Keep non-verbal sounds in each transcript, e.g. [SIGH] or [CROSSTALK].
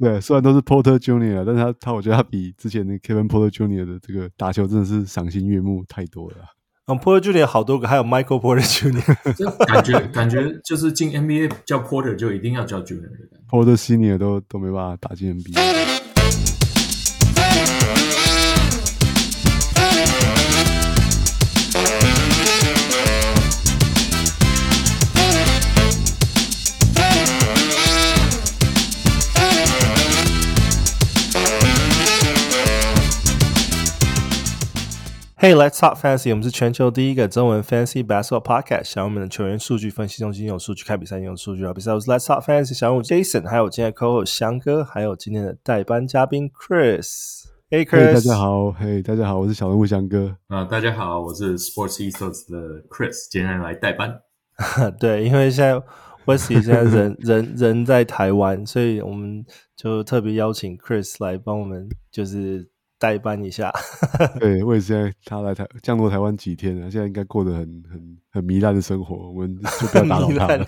对，虽然都是 Porter Junior，但是他他我觉得他比之前那 Kevin Porter Junior 的这个打球真的是赏心悦目太多了。嗯，Porter Junior 好多个，还有 Michael Porter Junior，感觉感觉就是进 NBA 叫 Porter 就一定要叫 Junior，Porter Senior 都都没办法打进 NBA。Hey, Let's Talk Fancy，我们是全球第一个中文 Fancy Basketball Podcast，小我们的球员数据分析中心，有数据看比赛，用数据啊比赛。我是 Let's Talk Fancy 小五 Jason，还有我今天 Coco 相哥，还有今天的代班嘉宾 Chris。Hey，Chris 大家好，嘿，大家好，我是小人物相哥。啊，大家好，我是 Sports E Sports 的 Chris，今天来代班。[LAUGHS] 对，因为现在 Westy 现在人 [LAUGHS] 人人在台湾，所以我们就特别邀请 Chris 来帮我们，就是。代班一下，[LAUGHS] 对，我也是现在他来台降落台湾几天了，现在应该过得很很很糜烂的生活，我们 [LAUGHS] 就不要打扰他了。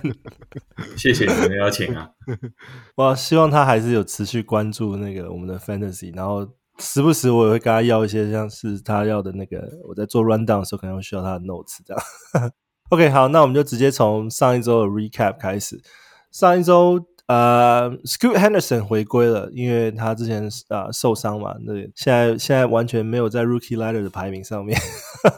谢谢你的邀请啊！[LAUGHS] 我希望他还是有持续关注那个我们的 fantasy，然后时不时我也会跟他要一些像是他要的那个，我在做 rundown 的时候可能会需要他的 notes 这样。OK，好，那我们就直接从上一周的 recap 开始，上一周。呃、uh,，Scoot Henderson 回归了，因为他之前啊、uh, 受伤嘛，那现在现在完全没有在 Rookie Ladder 的排名上面，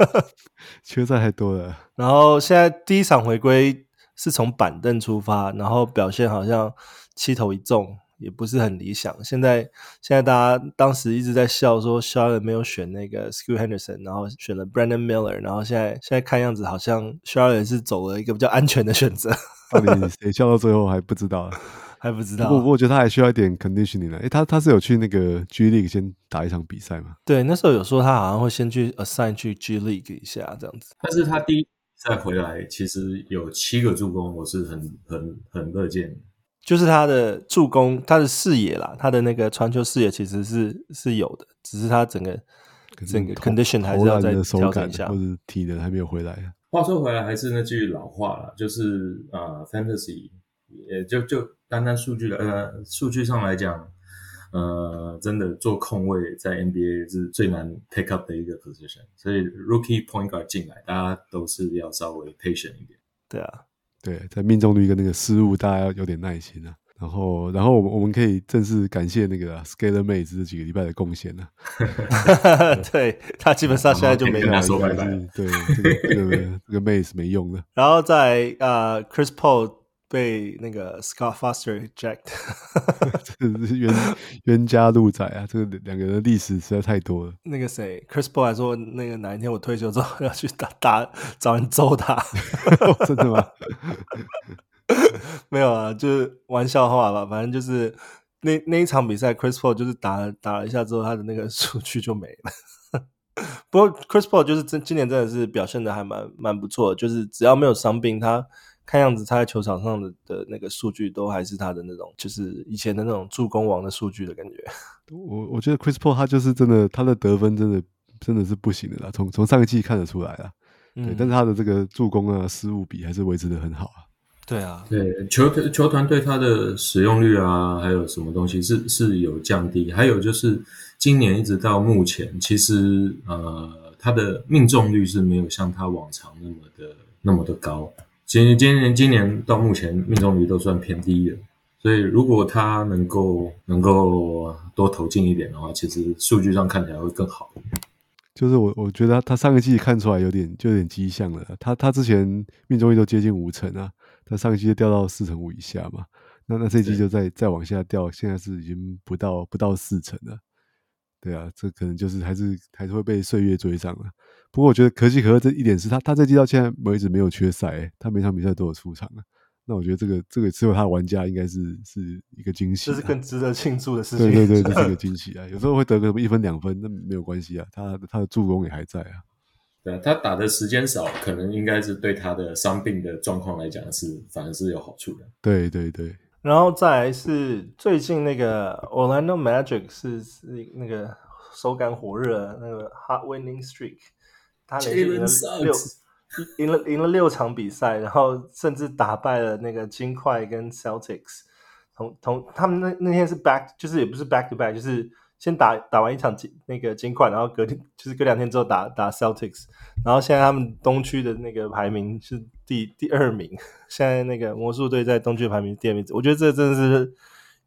[LAUGHS] 球赛太多了。然后现在第一场回归是从板凳出发，然后表现好像七投一中，也不是很理想。现在现在大家当时一直在笑说 s h a r l o t t e 没有选那个 Scoot Henderson，然后选了 Brandon Miller，然后现在现在看样子好像 s h a r l o t t e 是走了一个比较安全的选择。[LAUGHS] 到底谁笑到最后还不知道，[LAUGHS] 还不知道。不过我觉得他还需要一点 conditioning 呢。诶，他他是有去那个 G League 先打一场比赛吗？对，那时候有说他好像会先去 assign 去 G League 一下这样子。但是他第一比赛回来，其实有七个助攻，我是很很很乐见。就是他的助攻，他的视野啦，他的那个传球视野其实是是有的，只是他整个整个 condition 还是要再调整一下，或者体能还没有回来。话说回来，还是那句老话了，就是啊、呃、，fantasy 也就就单单数据的呃数据上来讲，呃，真的做控卫在 NBA 是最难 pick up 的一个 position，所以 rookie point guard 进来，大家都是要稍微 patient 一点。对啊，对，在命中率跟那个失误，大家要有点耐心啊。然后，然后我们我们可以正式感谢那个 Skylar Mays 这几个礼拜的贡献了。[LAUGHS] 对，他基本上现在就没拿手牌，对，这个这个这个 Mays 没用了。然后在啊、uh, Chris Paul 被那个 Scott Foster eject，[LAUGHS] 冤冤家路窄啊！这个两个人的历史实在太多了。那个谁，Chris Paul 还说，那个哪一天我退休之后要去打打找人揍他，[LAUGHS] 真的吗？[LAUGHS] 没有啊，就是玩笑话吧。反正就是那那一场比赛，Chris Paul 就是打了打了一下之后，他的那个 [LAUGHS] 数据就没了。不过 Chris Paul 就是真今年真的是表现的还蛮蛮不错，就是只要没有伤病，他看样子他在球场上的的那个数据都还是他的那种，就是以前的那种助攻王的数据的感觉。我我觉得 Chris Paul 他就是真的，他的得分真的真的是不行的啦，从从上一季看得出来啊。对，嗯、但是他的这个助攻啊失误比还是维持的很好啊。对啊，对球团球团对他的使用率啊，还有什么东西是是有降低？还有就是今年一直到目前，其实呃他的命中率是没有像他往常那么的那么的高。其实今年今年到目前命中率都算偏低的，所以如果他能够能够多投进一点的话，其实数据上看起来会更好。就是我我觉得他上个季看出来有点就有点迹象了，他他之前命中率都接近五成啊。他上一季就掉到四成五以下嘛，那那这一季就再再往下掉，现在是已经不到不到四成了。对啊，这可能就是还是还是会被岁月追上了。不过我觉得可喜可贺这一点是他他这季到现在为止没有缺赛，欸，他每场比赛都有出场啊。那我觉得这个这个只有他的玩家应该是是一个惊喜，啊，这是更值得庆祝的事情。对对对，[LAUGHS] 这是一个惊喜啊！有时候会得个什么一分两分，那没有关系啊，他他的助攻也还在啊。对，他打的时间少，可能应该是对他的伤病的状况来讲是反而是有好处的。对对对，然后再来是最近那个 Orlando Magic 是是那个手感火热那个 Hot Winning Streak，他连续赢了六赢了赢了六场比赛，然后甚至打败了那个金块跟 Celtics，同同他们那那天是 back，就是也不是 back to back，就是先打打完一场金那个金块，然后隔天 [LAUGHS] 就是隔两天之后打打 Celtics，然后现在他们东区的那个排名是第第二名，[LAUGHS] 现在那个魔术队在东区排名第二名，我觉得这真的是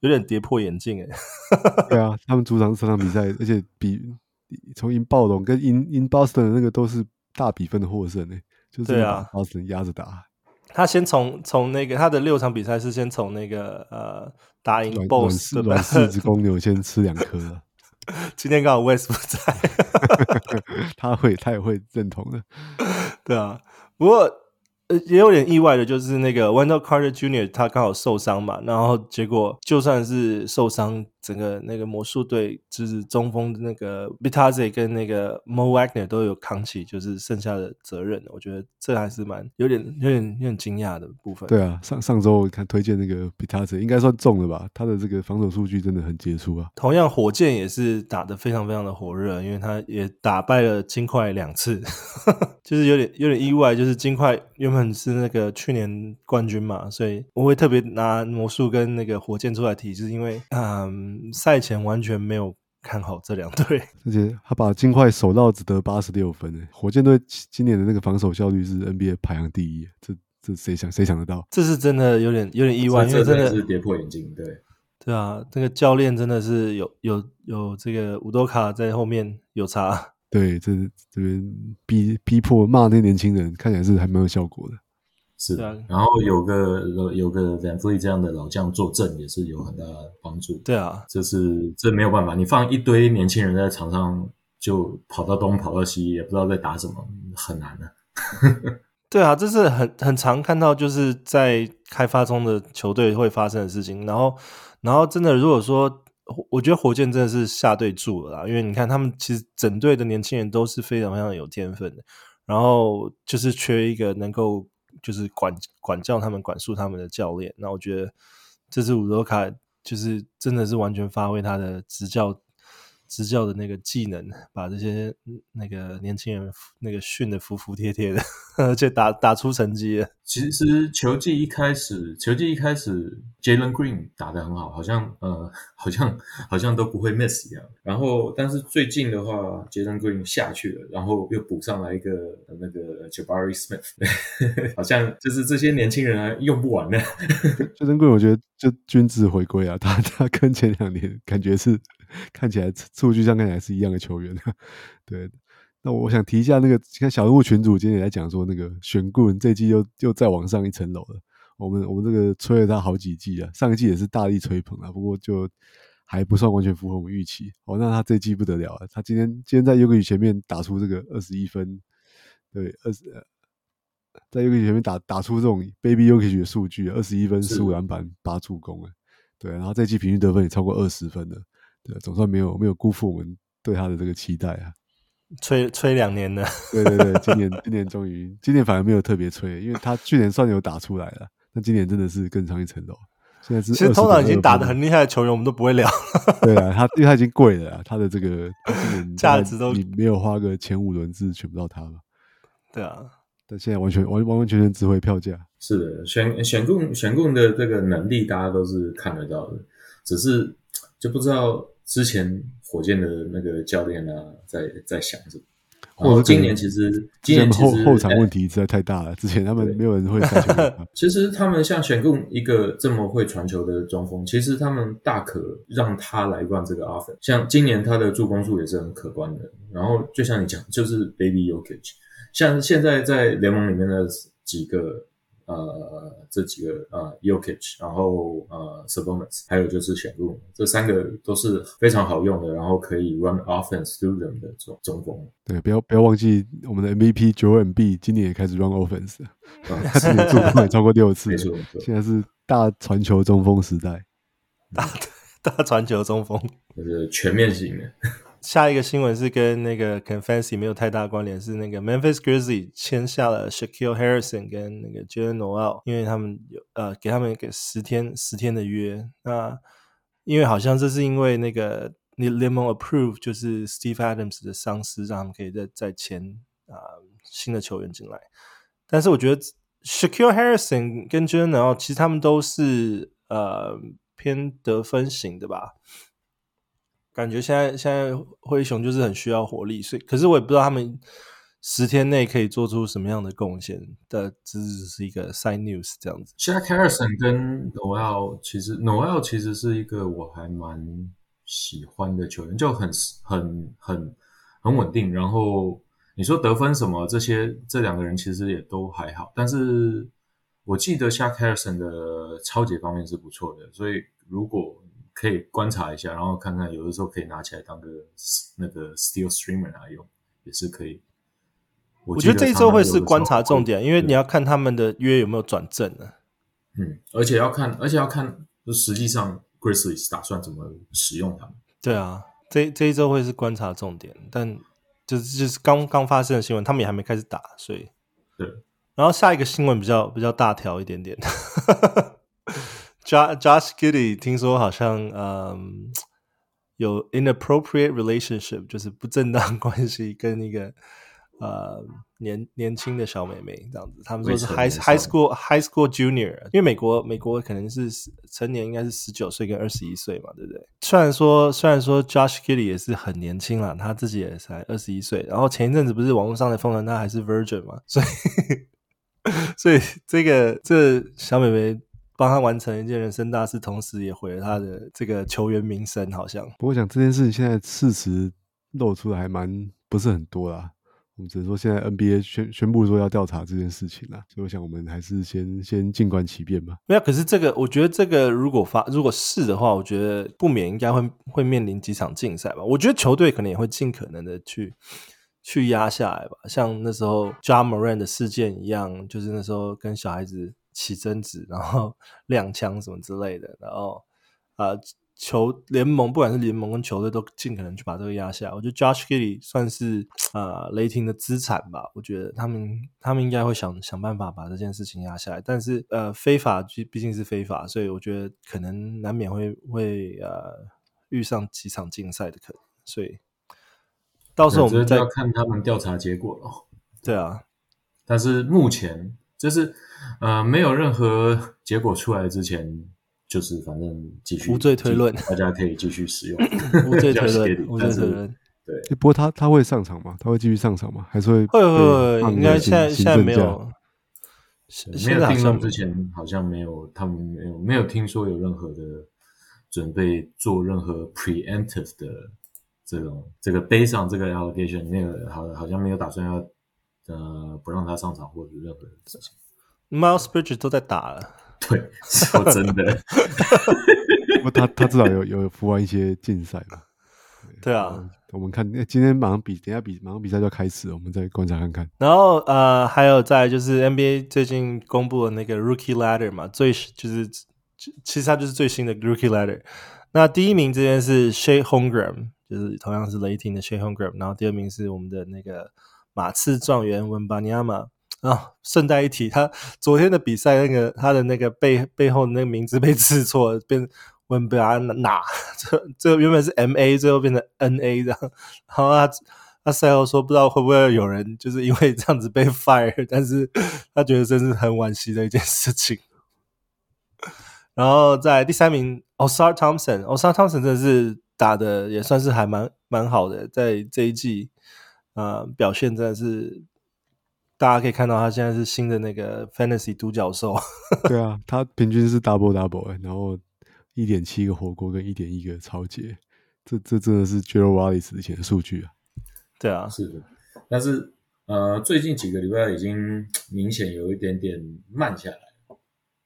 有点跌破眼镜哎。[LAUGHS] 对啊，他们主场三场比赛，而且比从赢暴龙跟赢赢 Boston 的那个都是大比分的获胜哎，就是把 Boston 压着打。他先从从那个他的六场比赛是先从那个呃打赢 BOSS 的软柿子公牛先吃两颗。[LAUGHS] 今天刚好 West 不在，[LAUGHS] 他会他也会认同的。[LAUGHS] 对啊，不过。呃，也有点意外的，就是那个 Wendell Carter Jr. 他刚好受伤嘛，然后结果就算是受伤，整个那个魔术队就是中锋的那个 Bitadze 跟那个 Mo Wagner 都有扛起，就是剩下的责任。我觉得这还是蛮有点有点有点惊讶的部分。对啊，上上周我看推荐那个 Bitadze 应该算中了吧？他的这个防守数据真的很杰出啊。同样，火箭也是打得非常非常的火热，因为他也打败了金块两次，[LAUGHS] 就是有点有点意外，就是金块原本。是那个去年冠军嘛，所以我会特别拿魔术跟那个火箭出来提，就是因为嗯，赛前完全没有看好这两队，[LAUGHS] 而且他把金块守到只得八十六分诶，火箭队今年的那个防守效率是 NBA 排行第一，这这谁想谁想得到？这是真的有点有点意外，因为真的是跌破眼镜，对对啊，这个教练真的是有有有这个伍多卡在后面有差。对，这这边逼逼迫骂那些年轻人，看起来是还蛮有效果的。是的，然后有个有个 VanVleet 这样的老将坐镇，也是有很大的帮助。对啊，这是这没有办法，你放一堆年轻人在场上，就跑到东跑到西，也不知道在打什么，很难的、啊。[LAUGHS] 对啊，这是很很常看到，就是在开发中的球队会发生的事情。然后，然后真的，如果说。我觉得火箭真的是下对注了啦，因为你看他们其实整队的年轻人都是非常非常有天分的，然后就是缺一个能够就是管管教他们、管束他们的教练。那我觉得这次伍多卡就是真的是完全发挥他的执教。执教的那个技能，把这些那个年轻人那个训的服服帖帖的，[LAUGHS] 而且打打出成绩。其实球季一开始，球季一开始，Jalen Green 打得很好，好像呃，好像好像都不会 miss 一样。然后，但是最近的话，Jalen Green 下去了，然后又补上来一个那个 Jabari Smith，[LAUGHS] 好像就是这些年轻人还用不完呢。Jalen Green 我觉得就均值回归啊，他他跟前两年感觉是。看起来数据上看起来是一样的球员，[LAUGHS] 对。那我想提一下那个，看小人物群主今天也在讲说，那个选顾问这季又又再往上一层楼了。我们我们这个吹了他好几季啊，上一季也是大力吹捧啊，不过就还不算完全符合我们预期。哦，那他这季不得了啊，他今天今天在 Jokic 前面打出这个二十一分，对，二十，在 Jokic 前面打打出这种 Baby Jokic 的数据，二十一分、十五篮板、八助攻，哎，对，然后这季平均得分也超过二十分了。对，总算没有没有辜负我们对他的这个期待啊！吹吹两年了，对对对，今年今年终于，今年反而没有特别吹，因为他去年算有打出来了，那今年真的是更上一层楼。现在是其实通常已经打得很厉害的球员，我们都不会聊。对啊，他因为他已经贵了，他的这个 [LAUGHS] 价值都你没有花个前五轮是选不到他了。对啊，但现在完全完完完全全值回票价。是的，选选供选供的这个能力，大家都是看得到的，只是就不知道。之前火箭的那个教练呢，在在想着，或者今年其实今年其实后后场问题实在太大了。之前他们没有人会传球。[LAUGHS] 其实他们像选供一个这么会传球的中锋，其实他们大可让他来 run 这个 offense。像今年他的助攻数也是很可观的。然后就像你讲，就是 Baby Jokic，像现在在联盟里面的几个。呃，这几个呃，Jokic，然后呃，Sabonis，还有就是选入，这三个都是非常好用的，然后可以 run offense through them 的中中锋。对，不要不要忘记我们的 MVP Joel Embiid 今年也开始 run offense，他今年助攻也超过六次，没错，现在是大传球中锋时代，大大传球中锋，就是全面型的。下一个新闻是跟那个 Fantasy 没有太大关联，是那个 Memphis Grizzlies 签下了 Shaquille Harrison 跟那个 Jalen Noel，因为他们有呃给他们一个十天十天的约。那因为好像这是因为那个你联盟 approve 就是 Steve Adams 的上司，让他们可以再再签啊、新的球员进来。但是我觉得 Shaquille Harrison 跟 Jalen Noel 其实他们都是呃偏得分型的吧。感觉现在现在灰熊就是很需要火力，所以可是我也不知道他们十天内可以做出什么样的贡献的，只是一个 side news 这样子。Shaq Harrison 跟 Noel 其实 Noel 其实是一个我还蛮喜欢的球员，就很很很很稳定。然后你说得分什么这些，这两个人其实也都还好。但是我记得 Shaq Harrison 的抄截方面是不错的，所以如果可以观察一下，然后看看有的时候可以拿起来当个那个 Steel Streamer 来用，也是可以。我觉得这一周会是观察重点，因为你要看他们的约有没有转正呢。嗯，而且要看，而且要看，就实际上 Grizzlies 打算怎么使用他们。对啊，这这一周会是观察重点，但就是就是刚刚发生的新闻，他们也还没开始打，所以对。然后下一个新闻比较比较大条一点点。Josh Giddey 听说好像嗯有 inappropriate relationship，就是不正当关系，跟那个呃年年轻的小妹妹这样子。他们说是 high high school high school junior，因为美国美国可能是成年应该是十九岁跟二十一岁嘛，对不对？虽然说虽然说 Josh Giddey 也是很年轻了，他自己也才二十一岁。然后前一阵子不是网络上的风传他还是 virgin 嘛，所以 [LAUGHS] 所以这个这个、小妹妹。帮他完成一件人生大事，同时也毁了他的这个球员名声，好像。不过，讲这件事情，现在事实露出来还蛮不是很多啦。我们只能说，现在 NBA 宣宣布说要调查这件事情啦，所以我想我们还是先先静观其变吧。没有，可是这个，我觉得这个如果发如果是的话，我觉得不免应该会会面临几场竞赛吧。我觉得球队可能也会尽可能的去去压下来吧，像那时候 Ja Morant 的事件一样，就是那时候跟小孩子。起争执，然后 [LAUGHS] 亮枪什么之类的，然后啊、呃，球联盟不管是联盟跟球队都尽可能去把这个压下。我觉得 Josh Giddey 算是啊、呃、雷霆的资产吧。我觉得他们他们应该会想想办法把这件事情压下来。但是呃，非法毕毕竟是非法，所以我觉得可能难免会会呃遇上几场竞赛的可能。所以到时候我们再要看他们调查结果了。对啊，但是目前。就是，呃，没有任何结果出来之前，就是反正继续无罪推论，大家可以继续使用 [LAUGHS] 无罪推论，无罪推论。对，不过他他会上场吗？他会继续上场吗？还是会会会会？应该现在现在没有，没有定论之前好像没有，他们没有没有听说有任何的准备做任何 preemptive 的这种这个背上这个 allegation，那个好好像没有打算要。呃，不让他上场或者任何事情。Miles Bridges 都在打了。对，[LAUGHS] 说真的。[LAUGHS] 不，他他至少有有服完一些竞赛嘛。对啊，我们看，今天马上比，等下比，马上比赛就要开始，我们再观察看看。然后呃，还有在就是 NBA 最近公布的那个 Rookie Ladder 嘛，最就是其实它就是最新的 Rookie Ladder。那第一名这边是 Chet Holmgren，就是同样是雷霆的 Chet Holmgren，然后第二名是我们的那个。马刺状元温巴尼亚马啊，顺带一提，他昨天的比赛那个他的那个背背后那个名字被刺错，变温巴纳，[LAUGHS] 这这原本是 M A，最后变成 N A 这样。然后他他赛后说，不知道会不会有人就是因为这样子被 fire，但是他觉得真是很惋惜的一件事情。[LAUGHS] 然后在第三名，Osar Thompson，Osar Thompson 真的是打的也算是还蛮蛮好的，在这一季。呃，表现真的是，大家可以看到他现在是新的那个 Fantasy 独角兽。[LAUGHS] 对啊，他平均是 double double，然后一点七个火锅跟一点一个抄截，这这真的是 Gerald Wallace 以前的数据啊。对啊，是的，但是呃，最近几个礼拜已经 [TSK] 明显有一点点慢下来，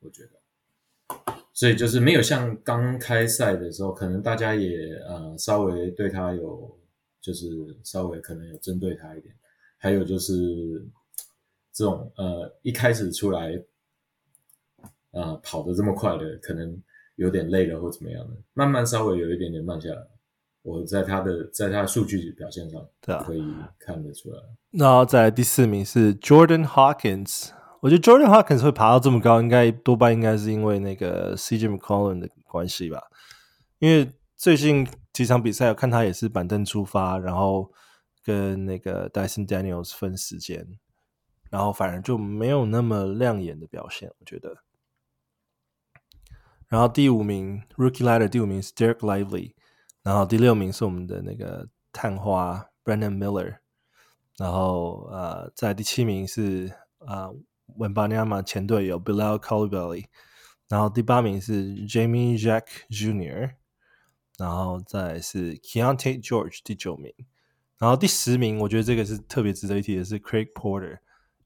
我觉得，所以就是没有像刚开赛的时候，可能大家也呃稍微对他有。就是稍微可能有针对他一点，还有就是这种呃一开始出来，呃跑得这么快的，可能有点累了或怎么样的，慢慢稍微有一点点慢下来。我在他的在他的数据表现上，对啊，可以看得出来。然后在第四名是 Jordan Hawkins，我觉得 Jordan Hawkins 会爬到这么高，应该多半应该是因为那个 CJ McCollum 的关系吧，因为最近。几场比赛，我看他也是板凳出发，然后跟那个 Dyson Daniels 分时间，然后反而就没有那么亮眼的表现，我觉得。然后第五名 Rookie Ladder 第五名是 Derek Lively，然后第六名是我们的那个探花 Brandon Miller，然后呃在第七名是啊 Wembanyama 前队友 Bilal Coulibaly，然后第八名是 Jamie Jack Jr.，然后再是 Keyonte George 第九名，然后第十名我觉得这个是特别值得一提的是 Craig Porter。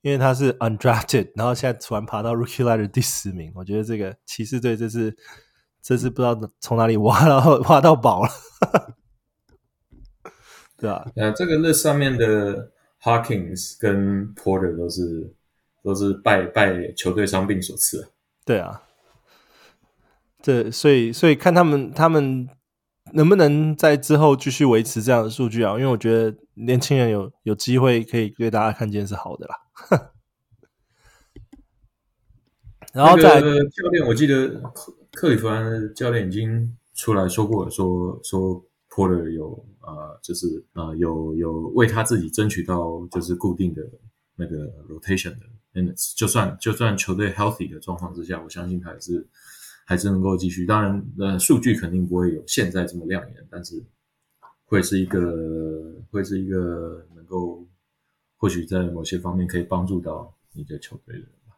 因为他是 undrafted，然后现在突然爬到 rookie ladder 第十名，我觉得这个骑士队这是这是不知道从哪里挖到挖到宝了，对啊？呃，这个那上面的 Hawkins 跟 Porter 都是都是拜拜球队伤病所赐，对啊，这所以所以看他们他们能不能在之后继续维持这样的数据啊？因为我觉得年轻人有有机会可以给大家看见是好的啦。[LAUGHS] 然后在、那个、教练，我记得克克里夫兰教练已经出来说过了，说说 Porter 有呃，就是呃，有有为他自己争取到就是固定的那个 rotation 的就算就算球队 healthy 的状况之下，我相信他也是还是能够继续。当然，呃，数据肯定不会有现在这么亮眼，但是会是一个会是一个能够。或许在某些方面可以帮助到你的球队的人吧。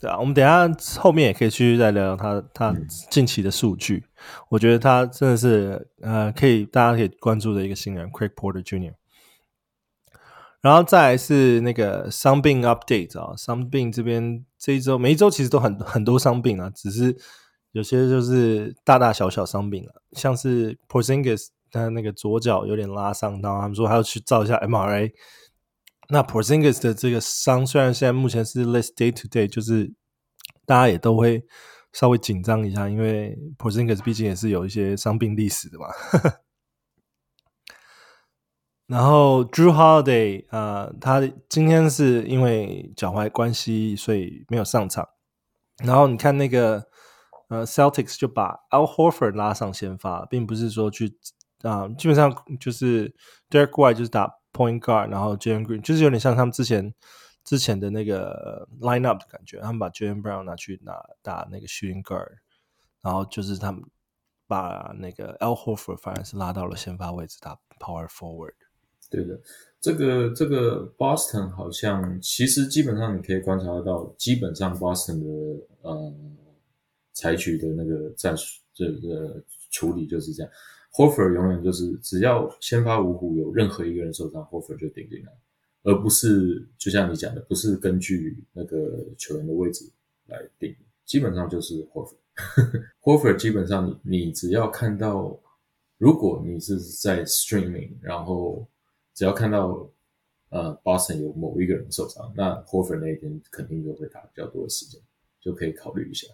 对啊，我们等一下后面也可以继续再聊聊他他近期的数据。嗯、我觉得他真的是呃，可以大家可以关注的一个新人，Craig Porter Jr. 然后再来是那个伤病 update 啊，伤病这边这一周每一周其实都很很多伤病啊，只是有些就是大大小小伤病啊，像是 Porzingis 他那个左脚有点拉伤，然后他们说还要去照一下 MRA。那 Porzingis 的这个伤，虽然现在目前是 less day to day，就是大家也都会稍微紧张一下，因为 Porzingis 毕竟也是有一些伤病历史的嘛。然后 Drew Holiday 啊、他今天是因为脚踝关系，所以没有上场。然后你看那个呃 Celtics 就把 Al Horford 拉上先发，并不是说去啊、呃，基本上就是 Derek White 就是打。Point guard，然后 Jalen Green 就是有点像他们之前之前的那个 lineup 的感觉，他们把 Jaylen Brown 拿去拿打那个 shooting guard，然后就是他们把那个 Al Horford 反而是拉到了先发位置打 power forward。对的，这个这个 Boston 好像其实基本上你可以观察得到，基本上 Boston 的呃采取的那个战术这个处理就是这样。Horford 永远就是只要先发五虎有任何一个人受伤，Horford 就顶进来，而不是就像你讲的，不是根据那个球员的位置来定，基本上就是 Horford。[LAUGHS] Horford 基本上你你只要看到，如果你是在 streaming，然后只要看到呃 Boston 有某一个人受伤，那 h o f e r 那一天肯定就会打比较多的时间，就可以考虑一下。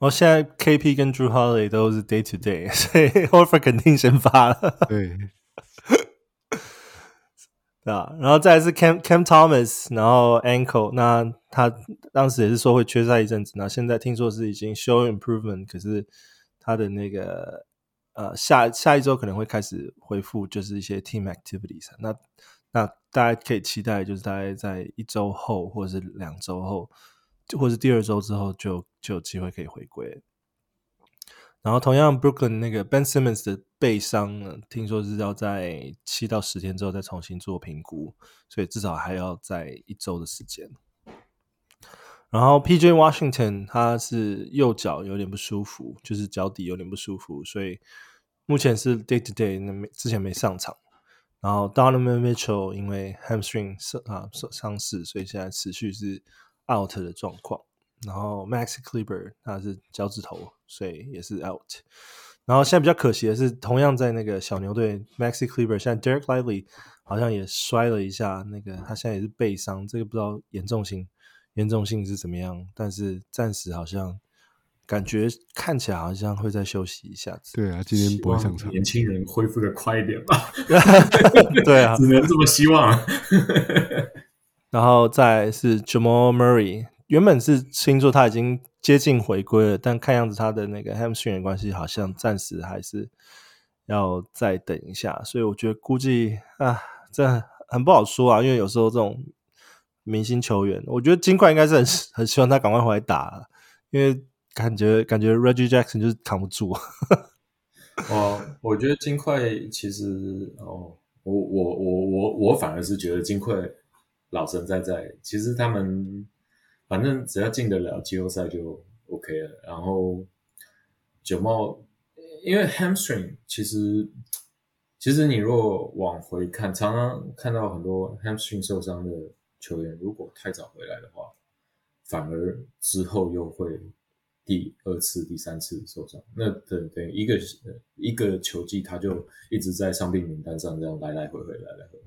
我现在 KP 跟 Drew Holiday 都是 day to day，[LAUGHS] 所以 Horford 肯定先发了。对，[LAUGHS] 对啊，然后再来是 Cam Cam Thomas，然后 ankle，那他当时也是说会缺赛一阵子，那现在听说是已经 show improvement，可是他的那个呃下下一周可能会开始恢复，就是一些 team activities。那那大家可以期待，就是大概在一周后或者是两周后。或者第二周之后就就有机会可以回归，然后同样 Brooklyn 那个 Ben Simmons 的背伤呢，听说是要在七到十天之后再重新做评估，所以至少还要在一周的时间。然后 PJ Washington 他是右脚有点不舒服，就是脚底有点不舒服，所以目前是 day to day，那没之前没上场。然后 Donovan Mitchell 因为 hamstring 伤啊伤伤势，所以现在持续是。Out 的状况，然后 Maxi Kleber 他是脚趾头，所以也是 out。然后现在比较可惜的是，同样在那个小牛队，Maxi Kleber 现在 Derek Lively 好像也摔了一下，那个他现在也是背伤，这个不知道严重性严重性是怎么样，但是暂时好像感觉看起来好像会再休息一下子。对啊，今天不会上场。年轻人恢复的快一点吧。[LAUGHS] 对啊，[LAUGHS] 只能这么希望。然后再是 Jamal Murray，原本是听说他已经接近回归了，但看样子他的那个 hamstring 关系好像暂时还是要再等一下，所以我觉得估计啊，这很不好说啊，因为有时候这种明星球员，我觉得金块应该是很很希望他赶快回来打，因为感觉感觉 Reggie Jackson 就是扛不住。[LAUGHS] 哦，我觉得金块其实哦，我我我我我反而是觉得金块老神在在，其实他们反正只要进得了季后赛就 OK 了。然后九帽，因为 hamstring 其实其实你如果往回看，常常看到很多 hamstring 受伤的球员，如果太早回来的话，反而之后又会。第二次、第三次受伤，那等等一个一个球季，他就一直在伤病名单上，这样来来回回，来来回回。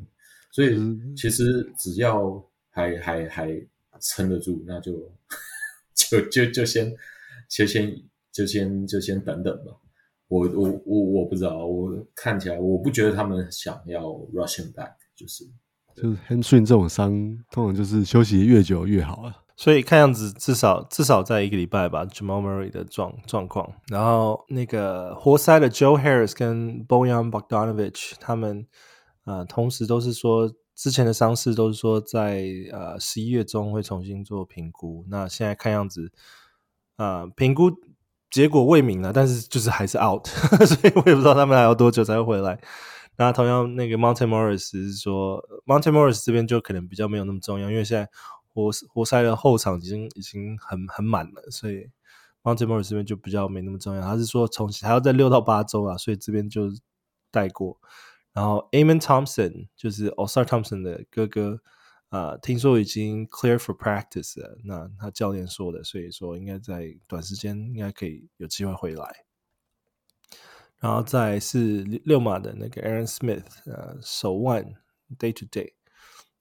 所以其实只要还还还撑得住，那就就就就先就先就先就先等等吧。我我我我不知道，我看起来我不觉得他们想要 rushing back，就是就是 hamstring 这种伤，通常就是休息越久越好啊。所以看样子至少至少在一个礼拜吧，Jamal Murray 的状状况。然后那个活塞的 Joe Harris 跟 Bojan Bogdanovic 他们呃同时都是说之前的伤势都是说在呃十一月中会重新做评估。那现在看样子呃评估结果未明了，但是就是还是 out，[LAUGHS] 所以我也不知道他们还要多久才会回来。那同样那个 Monte Morris 是说 Monte Morris 这边就可能比较没有那么重要，因为现在。活活塞的后场已经已经很很满了，所以 Monte Morris 这边就比较没那么重要。他是说从还要在六到八周啊，所以这边就带过。然后 Amen Thompson 就是 Ausar Thompson 的哥哥啊、听说已经 clear for practice 了。那他教练说的，所以说应该在短时间应该可以有机会回来。然后再是六马的那个 Aaron Smith，呃，手腕 day to day，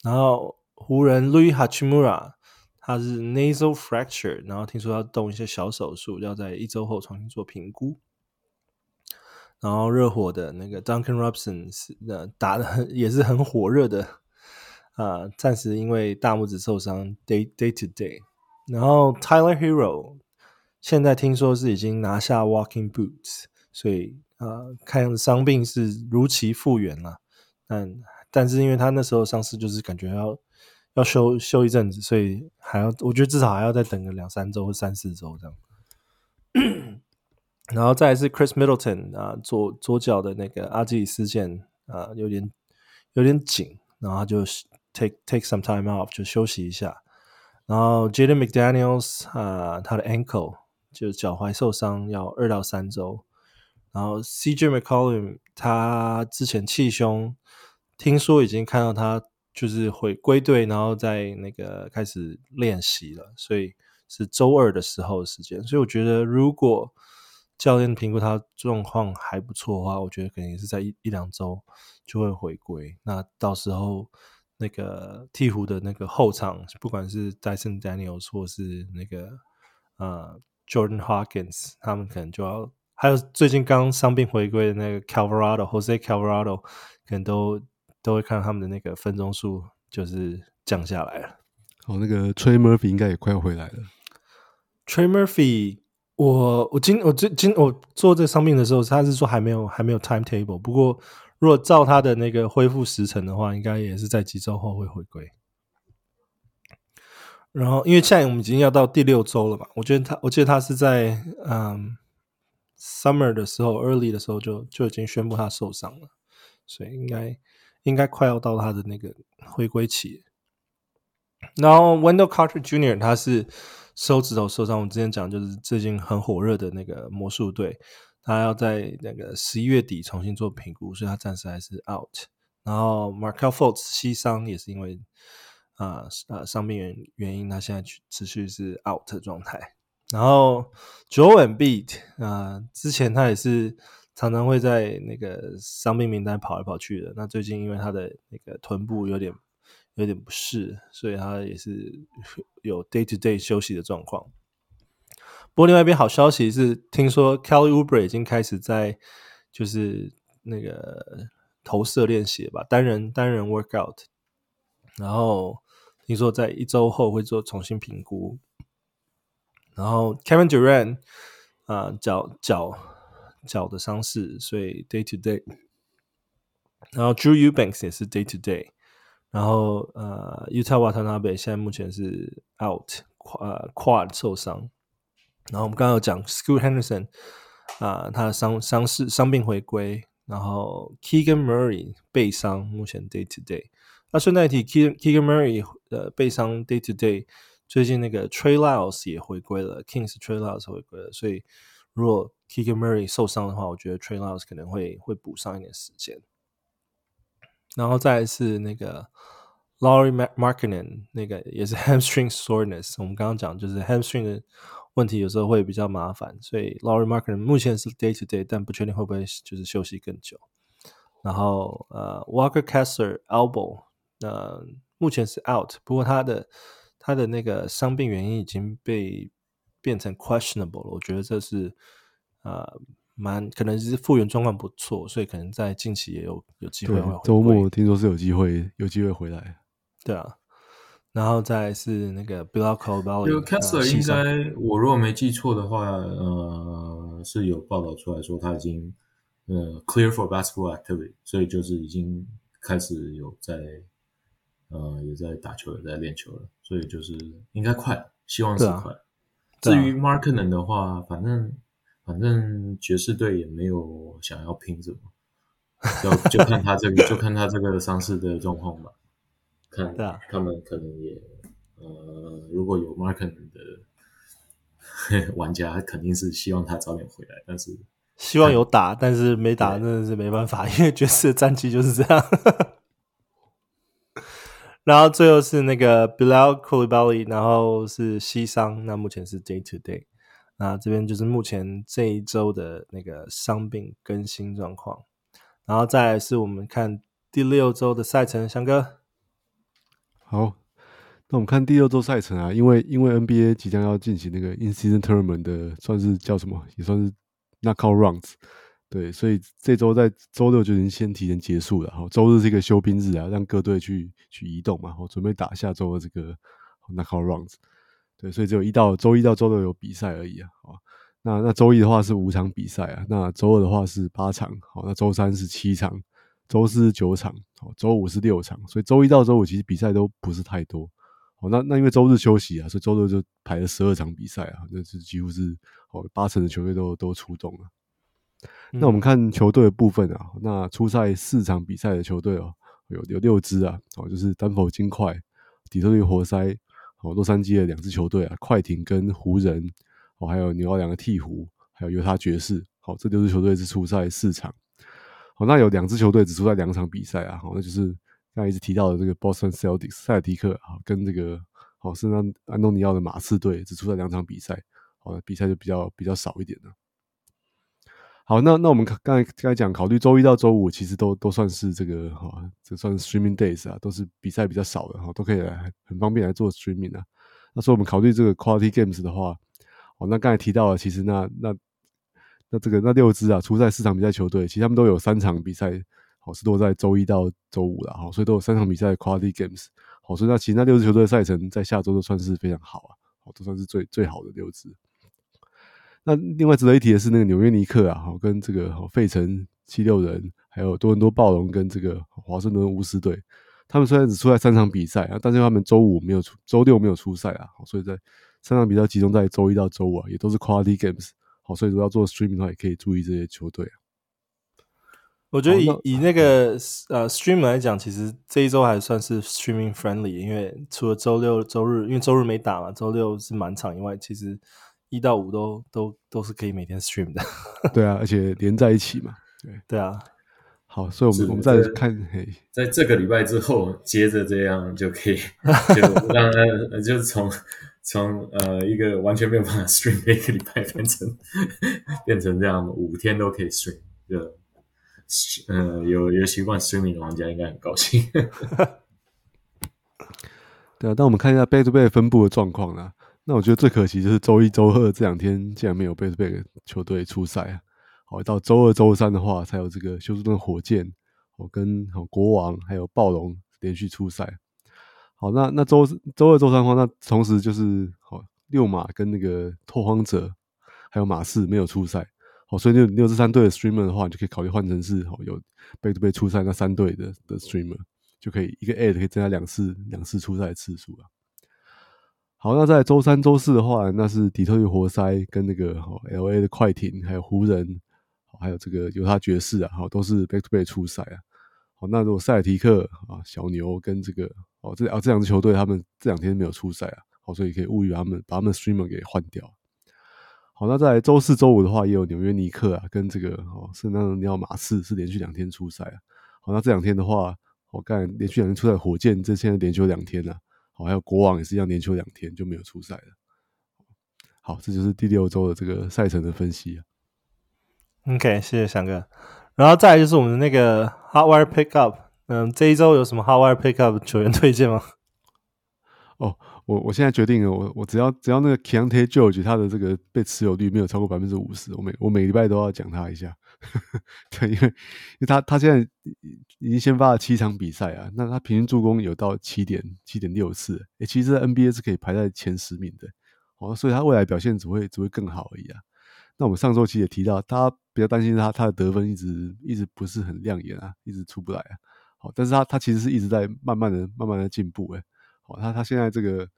然后。湖人 Louis Hachimura，他是 nasal fracture，然后听说要动一些小手术，要在一周后重新做评估。然后热火的那个 Duncan Robson 是呃打得很也是很火热的啊，暂时因为大拇指受伤 day day to day。然后 Tyler Hero 现在听说是已经拿下 walking boots，所以啊看样子伤病是如期复原了。但但是因为他那时候伤势就是感觉要。要休休一阵子，所以还要，我觉得至少还要再等个两三周或三四周这样。然后再来是 Chris Middleton 啊，左左脚的那个阿基里斯腱啊，有点有点紧，然后就 take take some time off 就休息一下。然后 Jaden McDaniels 啊，他的 ankle 就脚踝受伤，要二到三周。然后 CJ McCollum 他之前气胸，听说已经看到他。就是回归队，然后在那个开始练习了，所以是周二的时候时间。所以我觉得，如果教练评估他状况还不错的话，我觉得可能也是在一一两周就会回归。那到时候那个鹈鹕的那个后场，不管是 Dyson Daniels 或是那个呃 Jordan Hawkins，他们可能就要还有最近刚伤病回归的那个 Calvarado Jose Calvarado，可能都。都会看到他们的那个分钟数就是降下来了。哦，那个 Trey Murphy 应该也快要回来了。Trey Murphy，我我今我今今我做这个伤病的时候，他是说还没有还没有 timetable。不过如果照他的那个恢复时程的话，应该也是在几周后会回归。然后因为现在我们已经要到第六周了嘛，我觉得他我记得他是在嗯 summer 的时候，early 的时候就就已经宣布他受伤了，所以应该。应该快要到他的那个回归期，然后 Wendell Carter Jr. 他是手指头受伤，我们之前讲就是最近很火热的那个魔术队，他要在那个十一月底重新做评估，所以他暂时还是 out。然后 Markel Fultz 膝伤也是因为啊啊伤病原原因，他现在持续是 out 状态。然后 Joel Embiid 啊，之前他也是。常常会在那个伤病名单跑来跑去的。那最近因为他的那个臀部有点有点不适，所以他也是 [LAUGHS] 有 day to day 休息的状况。不过另外一边好消息是，听说 Kelly u b e r 已经开始在就是那个投射练习吧，单人单人 workout。然后听说在一周后会做重新评估。然后 Kevin Durant 啊、呃，脚脚。脚的伤势，所以 day to day。然后 Drew Eubanks 也是 day to day。然后呃，Yuta Watanabe 现在目前是 out，呃，quad 受伤。然后我们刚刚有讲 Scoot Henderson 啊、他的伤伤势伤病回归，然后 Keegan Murray 背伤，目前 Day to Day。那顺带提 Keegan Murray 的背伤 Day to Day，最近那个 Trey Lyles 也回归了，Kings Trey Lyles 回归了，所以如果 Keegan Murray 受伤的话，我觉得 Trey Lyles 可能会会补上一点时间。然后再来是那个 Lauri Markkanen，那个也是 Hamstring soreness，我们刚刚讲就是 Hamstring 的问题有时候会比较麻烦，所以 Lauri Markkanen 目前是 Day to Day，但不确定会不会就是休息更久。然后呃 Walker Kessler elbow。呃，目前是 out，不过他的他的那个伤病原因已经被变成 questionable 了。我觉得这是呃蛮可能是复原状况不错，所以可能在近期也有有机会会回。周末听说是有机会有机会回来。对啊，然后再是那个 Bilal Coulibaly。就 Kessler 应该我如果没记错的话，呃，是有报道出来说他已经呃 clear for basketball activity，所以就是已经开始有在。呃，也在打球，也在练球了，所以就是应该快，希望是快。啊、至于 Markkanen 的话，啊、反正反正爵士队也没有想要拼什么，就就看他这个，就看他这个伤势的状况吧。看，啊、他们可能也呃，如果有 Markkanen 的 [LAUGHS] 玩家，肯定是希望他早点回来，但是希望有打，但是没打真的是没办法，因为爵士的战绩就是这样。[LAUGHS] 然后最后是那个 Bilal Coulibaly，然后是膝伤，那目前是 Day to Day。那这边就是目前这一周的那个伤病更新状况。然后再来是我们看第六周的赛程，翔哥。好，那我们看第六周赛程啊，因为因为 NBA 即将要进行那个 In-Season Tournament 的，算是叫什么，也算是 Knockout Rounds。对，所以这周在周六就已经先提前结束了。哈，周日是一个休兵日啊，让各队去去移动嘛，我准备打下周的这个 knockout rounds。对，所以只有一到周一到周六有比赛而已啊。好，那那周一的话是五场比赛啊，那周二的话是八场，好，那周三是七场，周四是九场，好，周五是六场。所以周一到周五其实比赛都不是太多。好，那那因为周日休息啊，所以周六就排了十二场比赛啊，那是几乎是哦八成的球队都都出动了。那我们看球队的部分啊，那初赛四场比赛的球队哦，有有六支啊，哦，就是丹佛金块、底特律活塞、哦洛杉矶的两支球队啊，快艇跟湖人，哦还有纽奥良的鹈鹕，还有犹他爵士，好，这六支球队是出赛四场。好，那有两支球队只出赛两场比赛啊，好，那就是刚才一直提到的这个 Boston Celtics 塞尔提克啊，跟这个好圣安安东尼奥的马刺队只出赛两场比赛，好，比赛就比较比较少一点了。好，那那我们刚才刚才讲，考虑周一到周五其实都都算是这个哈，这算是 streaming days 啊，都是比赛比较少的哈，都可以来很方便来做 streaming 啊。那所以我们考虑这个 quality games 的话，哦，那刚才提到了，其实那那那这个那六支啊，出赛四场比赛球队，其实他们都有三场比赛，好是落在周一到周五了，好，所以都有三场比赛 quality games，好，所以那其实那六支球队赛程在下周都算是非常好啊，好，都算是最最好的六支。那另外值得一提的是，那个纽约尼克啊，好跟这个费城七六人，还有多伦多暴龙跟这个华盛顿巫师队，他们虽然只出赛三场比赛啊，但是他们周五没有出，周六没有出赛啊，所以在三场比赛集中在周一到周五啊，也都是 quality games，好，所以如果要做 streaming 的话，也可以注意这些球队啊。我觉得以以那个呃 stream 来讲，其实这一周还算是 streaming friendly，因为除了周六、周日，因为周日没打嘛，周六是满场以外，其实。一到五都都都是可以每天 stream 的，[LAUGHS] 对啊，而且连在一起嘛，对对啊。好，所以我们我们再看，嘿，在这个礼拜之后，接着这样就可以，就 [LAUGHS] 让呃，就是从从呃一个完全没有办法 stream 的一个礼拜变成 [LAUGHS] 变成这样，五天都可以 stream，就呃有有习惯 streaming 的玩家应该很高兴。对啊，那我们看一下 back to back 分布的状况啦。那我觉得最可惜就是周一、周二这两天竟然没有贝斯贝球队出赛啊！好，到周二、周三的话，才有这个休斯顿火箭，哦，跟好国王还有暴龙连续出赛。好，那那周周二、周三的话，那同时就是好六马跟那个拓荒者还有马刺没有出赛。好，所以六六支三队的 streamer 的话，你就可以考虑换成是好有贝斯贝出赛那三队的的 streamer，就可以一个 ad 可以增加两次两次出赛的次数啊。好，那在周三、周四的话，那是底特律活塞跟那个 LA 的快艇，还有湖人，还有这个犹他爵士啊，好，都是 back to back 出赛啊。好，那如果塞尔提克啊、小牛跟这个哦这啊这两支球队，他们这两天没有出赛啊，好，所以可以物语他们把他们 streamer 给换掉。好，那在周四、周五的话，也有纽约尼克啊跟这个哦圣安东尼奥马刺是连续两天出赛啊。好，那这两天的话，我看连续两天出赛，火箭这现在连休两天了。好，还有国王也是一样，连休两天就没有出赛了。好，这就是第六周的这个赛程的分析啊。OK，谢谢翔哥。然后再来就是我们的那个 Hotwire Pickup，嗯，这一周有什么 Hotwire Pickup 球员推荐吗？[LAUGHS] 哦，我我现在决定了，我我只要只要那个 Keyonte George 他的这个被持有率没有超过百分之五十，我每我每礼拜都要讲他一下。[LAUGHS] 对，因为因为他他现在已经先发了七场比赛啊，那他平均助攻有到七点七点六次，诶、其实 NBA 是可以排在前十名的，哦，所以他未来表现只会只会更好而已啊。那我们上周其实也提到，大家比较担心他他的得分一直一直不是很亮眼啊，一直出不来啊。好，但是他他其实是一直在慢慢的慢慢的进步，诶，好，他他现在这个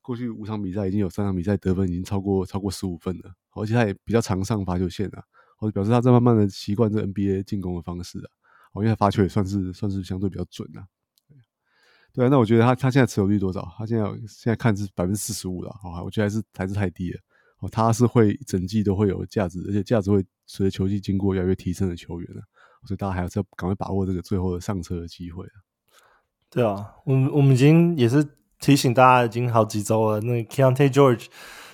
过去五场比赛已经有三场比赛得分已经超过超过十五分了，而且他也比较常上罚球线啊。或者表示他在慢慢的习惯这 NBA 进攻的方式啊，哦，因为他罚球也算是算是相对比较准啊。对啊，那我觉得他他现在持有率多少？他现在现在看是百分之四十五了，好，我觉得还是还是太低了。哦，他是会整季都会有价值，而且价值会随着球季经过越来越提升的球员了，所以大家还是要赶快把握这个最后的上车的机会啊。对啊，我们我们已经也是提醒大家已经好几周了，那 Keyonte George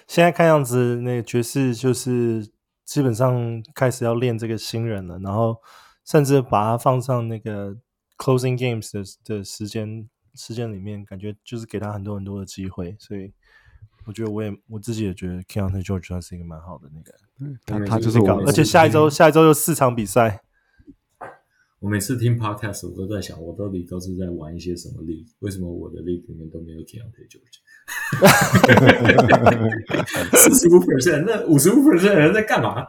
现在看样子，那个爵士就是。基本上开始要练这个新人了，然后甚至把他放上那个 closing games 的的时间时间里面，感觉就是给他很多很多的机会。所以我觉得我也我自己也觉得 Keyonte George 算是一个蛮好的那个，他他就是搞，而且下一周下一周有四场比赛。我每次听 podcast，我都在想，我到底都是在玩一些什么 league？为什么我的 league 里面都没有 Keyonte George？四十五 percent，那五十五 percent 的人在干嘛？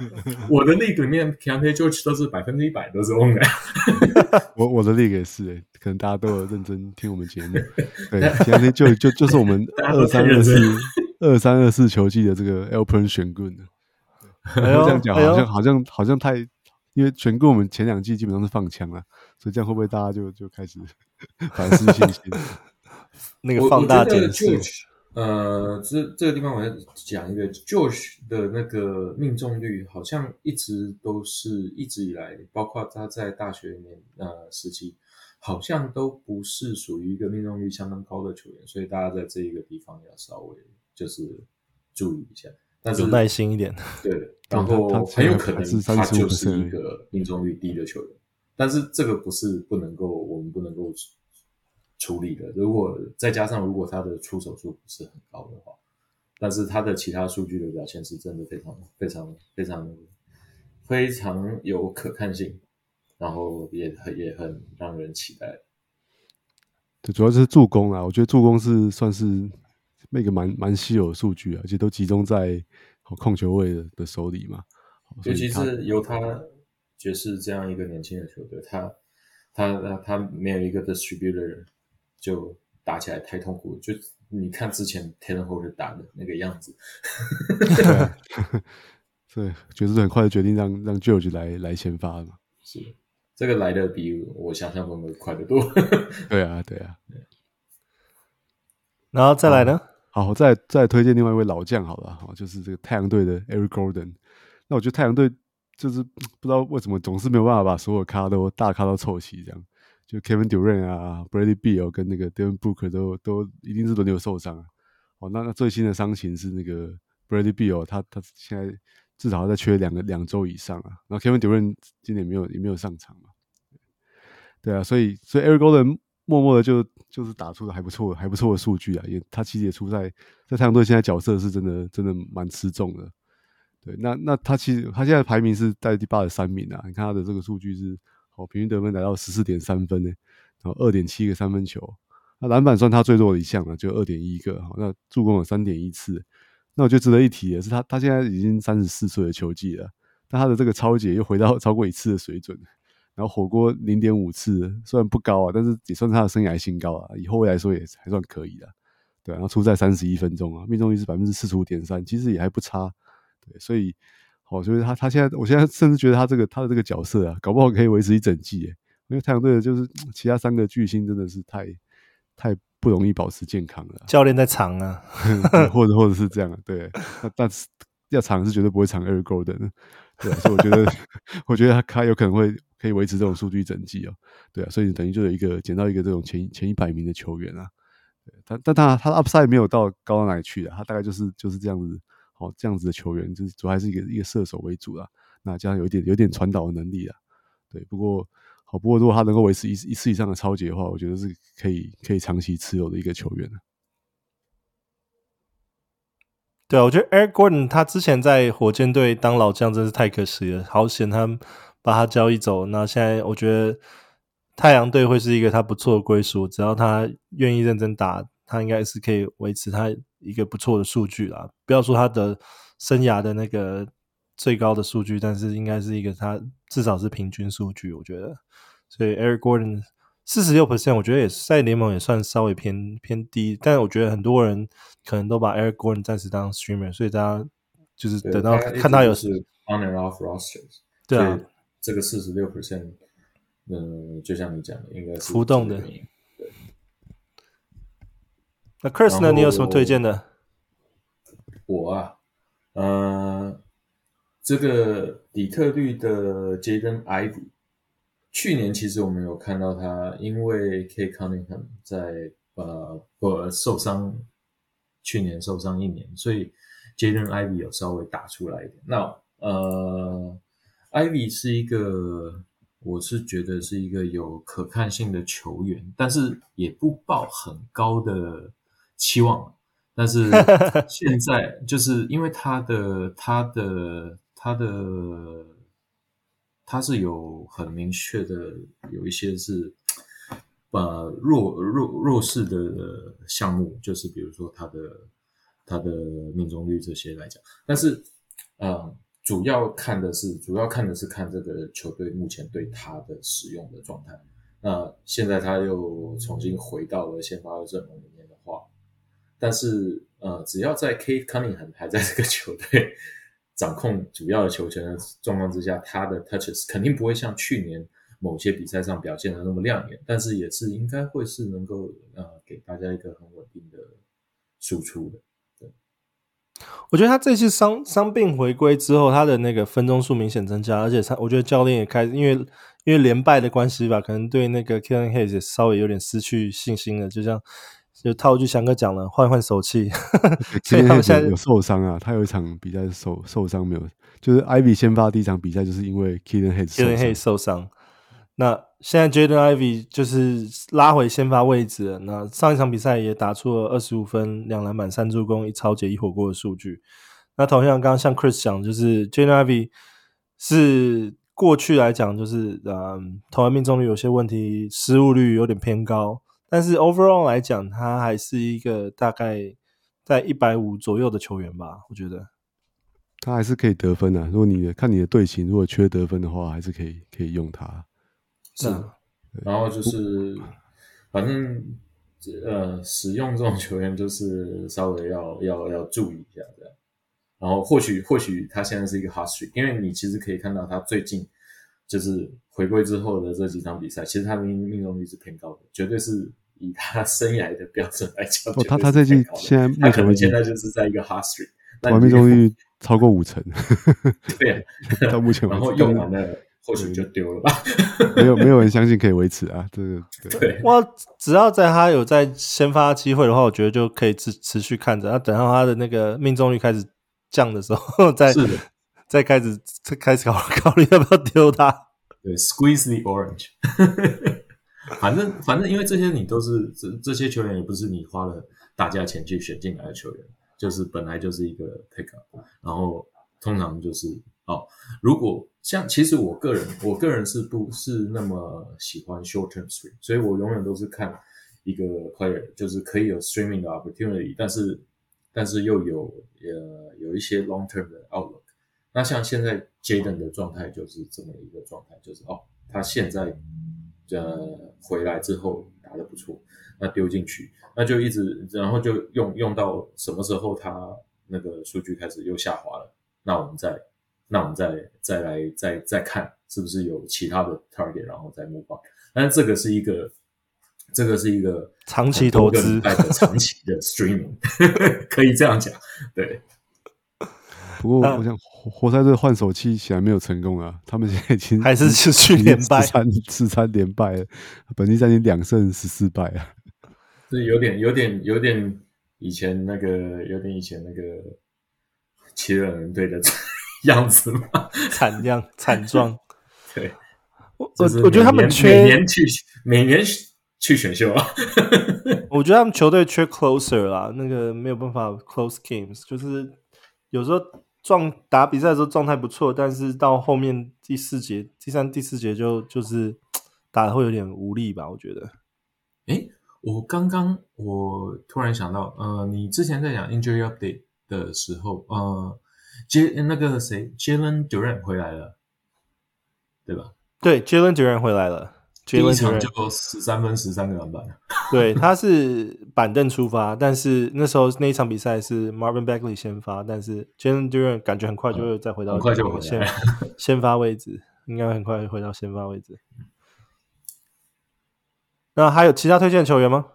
我的 league 里面 Keyonte George 都是百分之一百都是 on 的。[LAUGHS] 我我的 league 也是诶，可能大家都有认真听我们节目。对，Keyonte 就就就是我们 [LAUGHS] 二三二四二三二四球季的这个 Alperen 选棍的。这样讲好像好像好像太，因为全棍我们前两季基本上是放枪了，所以这样会不会大家就就开始反思信心？那个放大检视。呃，这这个地方我要讲一个 George 的那个命中率，好像一直都是一直以来，包括他在大学里面呃时期，好像都不是属于一个命中率相当高的球员，所以大家在这一个地方要稍微就是注意一下，但是有耐心一点。对，[LAUGHS] 然后很有可能他就是一个命中率低的球员，但是这个不是不能够，我们不能够。处理的，如果再加上如果他的出手数不是很高的话，但是他的其他数据的表现是真的非常非常非常非常有可看性，然后也很也很让人期待。对，主要就是助攻啊，我觉得助攻是算是那个蛮蛮稀有的数据啊，而且都集中在控球位的的手里嘛。尤其是由他爵士这样一个年轻的球队，他他他他没有一个 distributor。就打起来太痛苦，就你看之前 Taylor Horton 打的那个样子，[LAUGHS] 对，爵士很快的决定让让 George 来来先发嘛。是，这个来的比我想象中的快得多。[LAUGHS] 对啊，对啊。然后再来呢？好，好再再推荐另外一位老将好了，好，就是这个太阳队的 Eric Gordon。那我觉得太阳队就是不知道为什么总是没有办法把所有咖都大咖都凑齐这样。就 Kevin Durant 啊，Bradley Beal 跟那个 Devin Booker 都都一定是轮流受伤啊。哦，那最新的伤情是那个 Bradley Beal，他他现在至少要再缺两个两周以上啊。然后 Kevin Durant 今年没有也没有上场嘛。对啊，所以所以 Eric Gordon 默默的就就是打出了还不错还不错的数据啊。也他其实也出在在太阳队现在角色是真的真的蛮吃重的。对，那那他其实他现在排名是在第八十三名啊。你看他的这个数据是。好，平均得分来到十四点三分呢，然后二点七个三分球，那篮板算他最弱的一项了，就二点一个。好，那助攻有三点一次。那我觉得值得一提的是，他他现在已经三十四岁的球季了，但他的这个抄截又回到 [LAUGHS] 超过一次的水准，然后火锅零点五次，虽然不高啊，但是也算是他的生涯新高啊。以后卫来说也还算可以的。对，然后出赛三十一分钟啊，命中率是百分之四十五点三，其实也还不差，对，所以好，所以他他现在，我现在甚至觉得他这个他的这个角色啊，搞不好可以维持一整季，因为太阳队的就是 [TSK] 其他三个巨星真的是太太不容易保持健康了，教练在藏啊，[LAUGHS] 或者或者是这样，对，但是要藏是绝对不会藏 Eric Gordon，对，所以我觉得 [LAUGHS] 我觉得他他有可能会可以维持这种数据整季哦，对啊，所以等于就有一个捡到一个这种前前一百名的球员啊。但但他他的 upside 没有到高到哪里去的，他大概就是就是这样子，好这样子的球员，就是主要还是一个一个射手为主啦。那这样有一点有点传导的能力啊，对。不过好，不过如果他能够维持一一次以上的超级的话，我觉得是可以可以长期持有的一个球员。对啊，我觉得 Eric Gordon 他之前在火箭队当老将真是太可惜了，好险他把他交易走。那现在我觉得。太阳队会是一个他不错的归属，只要他愿意认真打，他应该是可以维持他一个不错的数据啦。不要说他的生涯的那个最高的数据，但是应该是一个他至少是平均数据，我觉得。所以 Eric Gordon 四十六 percent，我觉得也是在联盟也算稍微偏偏低，但是我觉得很多人可能都把 Eric Gordon 暂时当 streamer，所以大家就是等到看他有时 on and off rosters，对啊，这个四十六 percent。嗯，就像你讲的，应该是浮动的。对。那 Chris 呢？你有什么推荐的？我啊，呃，这个底特律的 Jaden Ivey，去年其实我们有看到他，因为 Cade Cunningham 在呃不受伤，去年受伤一年，所以 Jaden Ivey 有稍微打出来一点。那呃，Ivey 是一个。我是觉得是一个有可看性的球员，但是也不抱很高的期望。但是 [LAUGHS] 现在就是因为他的他的他的他是有很明确的有一些是呃弱弱弱势的项目，就是比如说他的他的命中率这些来讲，但是呃。主要看的是，主要看的是看这个球队目前对他的使用的状态。那现在他又重新回到了先发的阵容里面的话，但是呃，只要在 Kate Cunningham 还在这个球队掌控主要的球权的状况之下，他的 touches 肯定不会像去年某些比赛上表现的那么亮眼，但是也是应该会是能够呃给大家一个很稳定的输出的。我觉得他这次伤伤病回归之后，他的那个分钟数明显增加，而且他我觉得教练也开始，因为因为连败的关系吧，可能对那个 Killian Hayes 也稍微有点失去信心了。就像就套句翔哥讲了，换换手气。[LAUGHS] 所以他们现在有受伤啊，他有一场比赛受受伤没有，就是 Ivy 先发第一场比赛就是因为 Killian Hayes Killian Hayes 受伤。那现在 Jaden Ivy 就是拉回先发位置了。那上一场比赛也打出了二十五分、两篮板、三助攻、一抄截、一火锅的数据。那同样，刚刚像 Chris 讲，就是 Jaden Ivy 是过去来讲，就是嗯，投篮命中率有些问题，失误率有点偏高。但是 overall 来讲，他还是一个大概在一百五左右的球员吧。我觉得他还是可以得分的。如果你看你的队形，如果缺得分的话，还是可以可以用他。是，然后就是，反正呃，使用这种球员就是稍微要 [LAUGHS] 要要注意一下这样。然后或许或许他现在是一个 hot streak，因为你其实可以看到他最近就是回归之后的这几场比赛，其实他的命命中率是偏高的，绝对是以他生涯的标准来讲。哦，他他最近现在他可能现在就是在一个 hot streak，完命中率超过五成。[LAUGHS] 对啊，[LAUGHS] 到目前然后用完了。或许就丢了吧，[LAUGHS] 没有没有人相信可以维持啊，这个对。哇，只要在他有在先发机会的话，我觉得就可以持持续看着。那等到他的那个命中率开始降的时候，再 [LAUGHS] 再开始再开始考考虑要不要丢他。对，squeeze the orange。[LAUGHS] 反正反正，因为这些你都是这这些球员也不是你花了大价钱去选进来的球员，就是本来就是一个 pick up，然后通常就是。哦，如果像其实我个人，我个人是不是那么喜欢 short term stream，所以我永远都是看一个 player，就是可以有 streaming 的 opportunity，但是但是又有呃有一些 long term 的 outlook。那像现在 Jaden 的状态就是这么一个状态，就是哦，他现在呃回来之后打的不错，那丢进去，那就一直，然后就用用到什么时候他那个数据开始又下滑了，那我们再，那我们再再来再再看是不是有其他的 target，然后再 move on。但这个是一个，这个是一个长期投资，长期的 streaming，[LAUGHS] 可以这样讲，对。[LAUGHS] 不过我想活塞队换手期显然没有成功啊，他们现在已经还是持续连败，四三四三连败了，本季赛已经两胜十四败啊，[LAUGHS] 这有点有点有点以前那个有点以前那个七六人队的样子嘛，惨样 [LAUGHS] 惨状。对，我我我觉得他们缺每年去每年去选秀啊，[LAUGHS] 我觉得他们球队缺 closer 啦，那个没有办法 close games，就是有时候。状打比赛的时候状态不错，但是到后面第四节、第三、第四节就就是打得会有点无力吧？我觉得。诶，我刚刚我突然想到，呃，你之前在讲 injury update 的时候，呃，杰那个谁，Jalen Durant 回来了，对吧？对，Jalen Durant 回来了。第一场就十三分十三个篮板，[LAUGHS] 对，他是板凳出发，但是那时候那一场比赛是 Marvin Bagley 先发，但是 Jalen Durant 感觉很快就会再回到、嗯、很快就回先 [LAUGHS] 先发位置，应该很快回到先发位置。那还有其他推荐球员吗？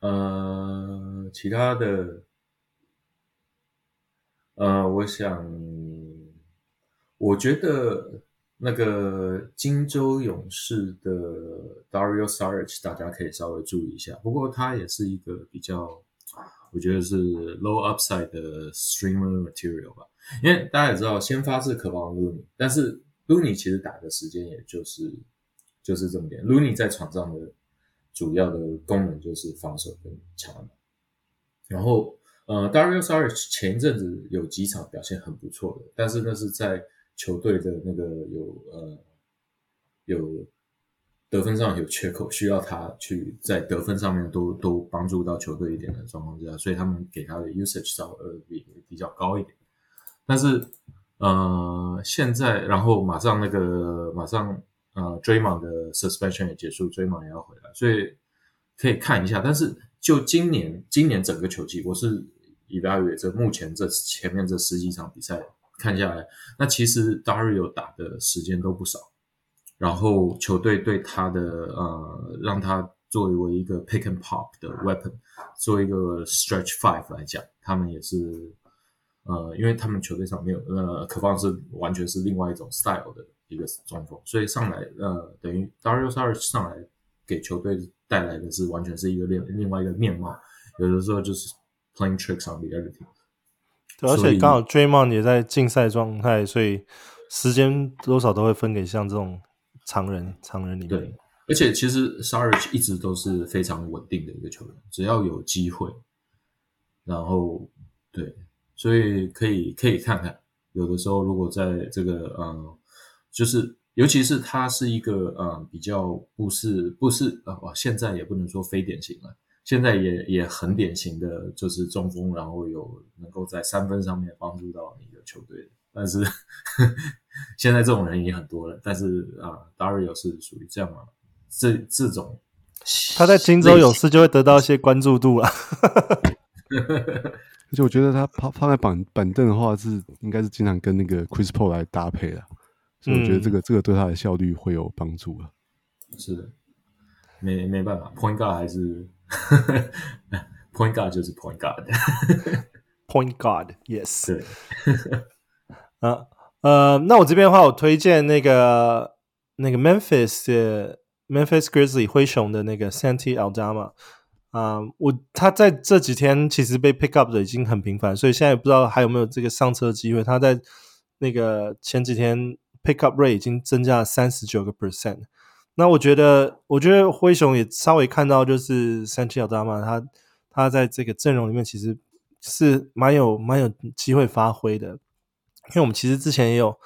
呃，其他的，呃，我想，我觉得。那个金州勇士的 Dario Saric，大家可以稍微注意一下。不过他也是一个比较，我觉得是 low upside 的 streamer material 吧。因为大家也知道，先发是 Kevon Looney，但是 Looney 其实打的时间也就是就是这么点。Looney 在场上的主要的功能就是防守跟抢篮板。然后呃，Dario Saric 前一阵子有几场表现很不错的，但是那是在球队的那个有呃有得分上有缺口，需要他去在得分上面都都帮助到球队一点的状况之下，所以他们给他的 usage 稍微比比较高一点。但是呃现在然后马上那个马上呃 Draymond 的 suspension 也结束，Draymond 也要回来，所以可以看一下。但是就今年今年整个球季，我是 evaluate 这目前这前面这十几场比赛。看下来，那其实 Dario 打的时间都不少，然后球队对他的呃，让他作为一个 pick and pop 的 weapon，作为一个 stretch five 来讲，他们也是呃，因为他们球队上没有呃，可放是完全是另外一种 style 的一个中锋，所以上来呃，等于 Dario Saric 上来给球队带来的是完全是一个另另外一个面貌，有的时候就是 playing tricks on the other team。对，而且刚好 Draymond 也在竞赛状态，所以时间多少都会分给像这种常人、常人里面。对，而且其实 Saric 一直都是非常稳定的一个球员，只要有机会，然后对，所以可以可以看看，有的时候如果在这个嗯，就是尤其是他是一个呃比较不是不是呃，现在也不能说非典型了。现在也也很典型的就是中锋，然后有能够在三分上面帮助到你的球队，但是呵呵 [LAUGHS] 现在这种人也很多了。但是啊，Dario 是属于这样嘛？这这种他在金州勇士就会得到一些关注度了。[LAUGHS] 而且我觉得他放放在板板凳的话，是应该是经常跟那个 Chris Paul 来搭配的，所以我觉得这个、嗯、这个对他的效率会有帮助啊。是的，没没办法，Point Guard 还是。Point guard 就是 Point guard，Point [LAUGHS] guard，Yes。[LAUGHS] 对，[LAUGHS] 啊呃，那我这边的话，我推荐那个那个 Memphis 的 Memphis Grizzlies 灰熊的那个 Santi Aldama 啊，我他在这几天其实被 pick up 的已经很频繁，所以现在也不知道还有没有这个上车机会。他在那个前几天 pick up rate 已经增加了三十九个 percent。那我觉得，我觉得灰熊也稍微看到，就是 Santi Aldama，他他在这个阵容里面其实是蛮有蛮有机会发挥的。因为我们其实之前也有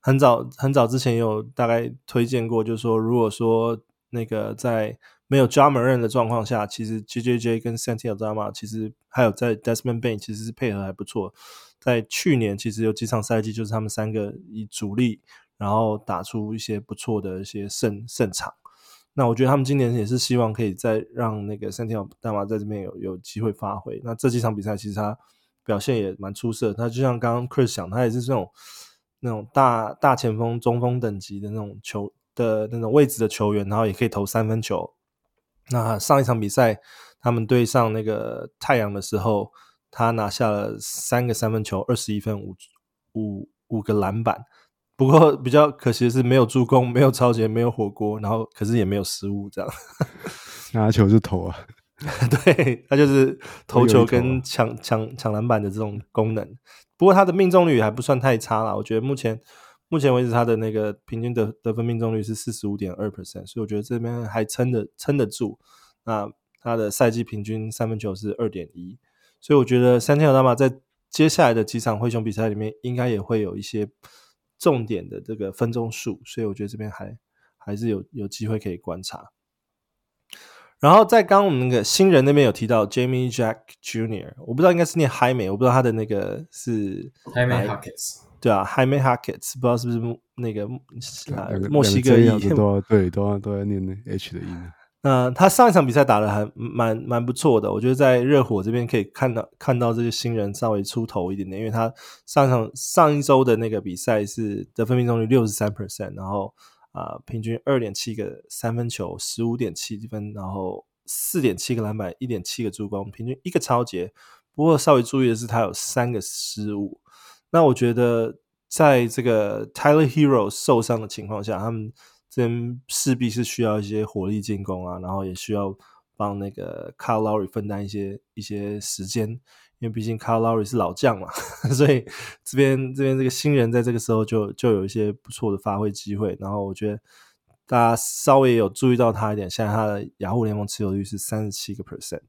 很早很早之前也有大概推荐过，就是说，如果说那个在没有 j a m a r e n 的状况下，其实 JJJ 跟 Santi Aldama 其实还有在 Desmond Bane 其实是配合还不错。在去年其实有几场赛季，就是他们三个以主力。然后打出一些不错的一些胜胜场，那我觉得他们今年也是希望可以再让那个三天大马在这边有有机会发挥。那这几场比赛其实他表现也蛮出色，他就像刚刚 Chris 讲，他也是这种那种大大前锋、中锋等级的那种球的那种位置的球员，然后也可以投三分球。那上一场比赛他们对上那个太阳的时候，他拿下了三个三分球，二十一分，五五五个篮板。不过比较可惜的是，没有助攻，没有抄截，没有火锅，然后可是也没有失误，这样 [LAUGHS] 拿球是投啊，对，他就是投球跟抢抢抢篮板的这种功能。不过他的命中率还不算太差啦，我觉得目前目前为止他的那个平均得得分命中率是四十五点二 percent，所以我觉得这边还撑得撑得住。那他的赛季平均三分球是二点一，所以我觉得三天老大妈在接下来的几场灰熊比赛里面，应该也会有一些。重点的这个分钟数，所以我觉得这边还还是有有机会可以观察。然后在刚刚我们那个新人那边有提到 Jamie Jack Jr.，我不知道应该是念 Jaime，我不知道他的那个是 Jaime Jaquez，对啊，Jaime Jaquez，不知道是不是那个墨西哥裔，[LAUGHS] 都对，都要都要念那 H 的音。那他上一场比赛打得还蛮蛮不错的，我觉得在热火这边可以看到看到这些新人稍微出头一点点，因为他上一场上一周的那个比赛是得分命中率六十三 percent，然后啊、平均二点七个三分球，十五点七分，然后四点七个篮板，一点七个助攻，平均一个抄截。不过稍微注意的是，他有三个失误。那我觉得在这个 Tyler Hero 受伤的情况下，他们。这边势必是需要一些火力进攻啊，然后也需要帮那个 Kyle Lowry 分担一些一些时间，因为毕竟 Kyle Lowry 是老将嘛，[LAUGHS] 所以这边这边这个新人在这个时候就就有一些不错的发挥机会。然后我觉得大家稍微有注意到他一点，现在他的雅虎联盟持有率是三十七个 percent。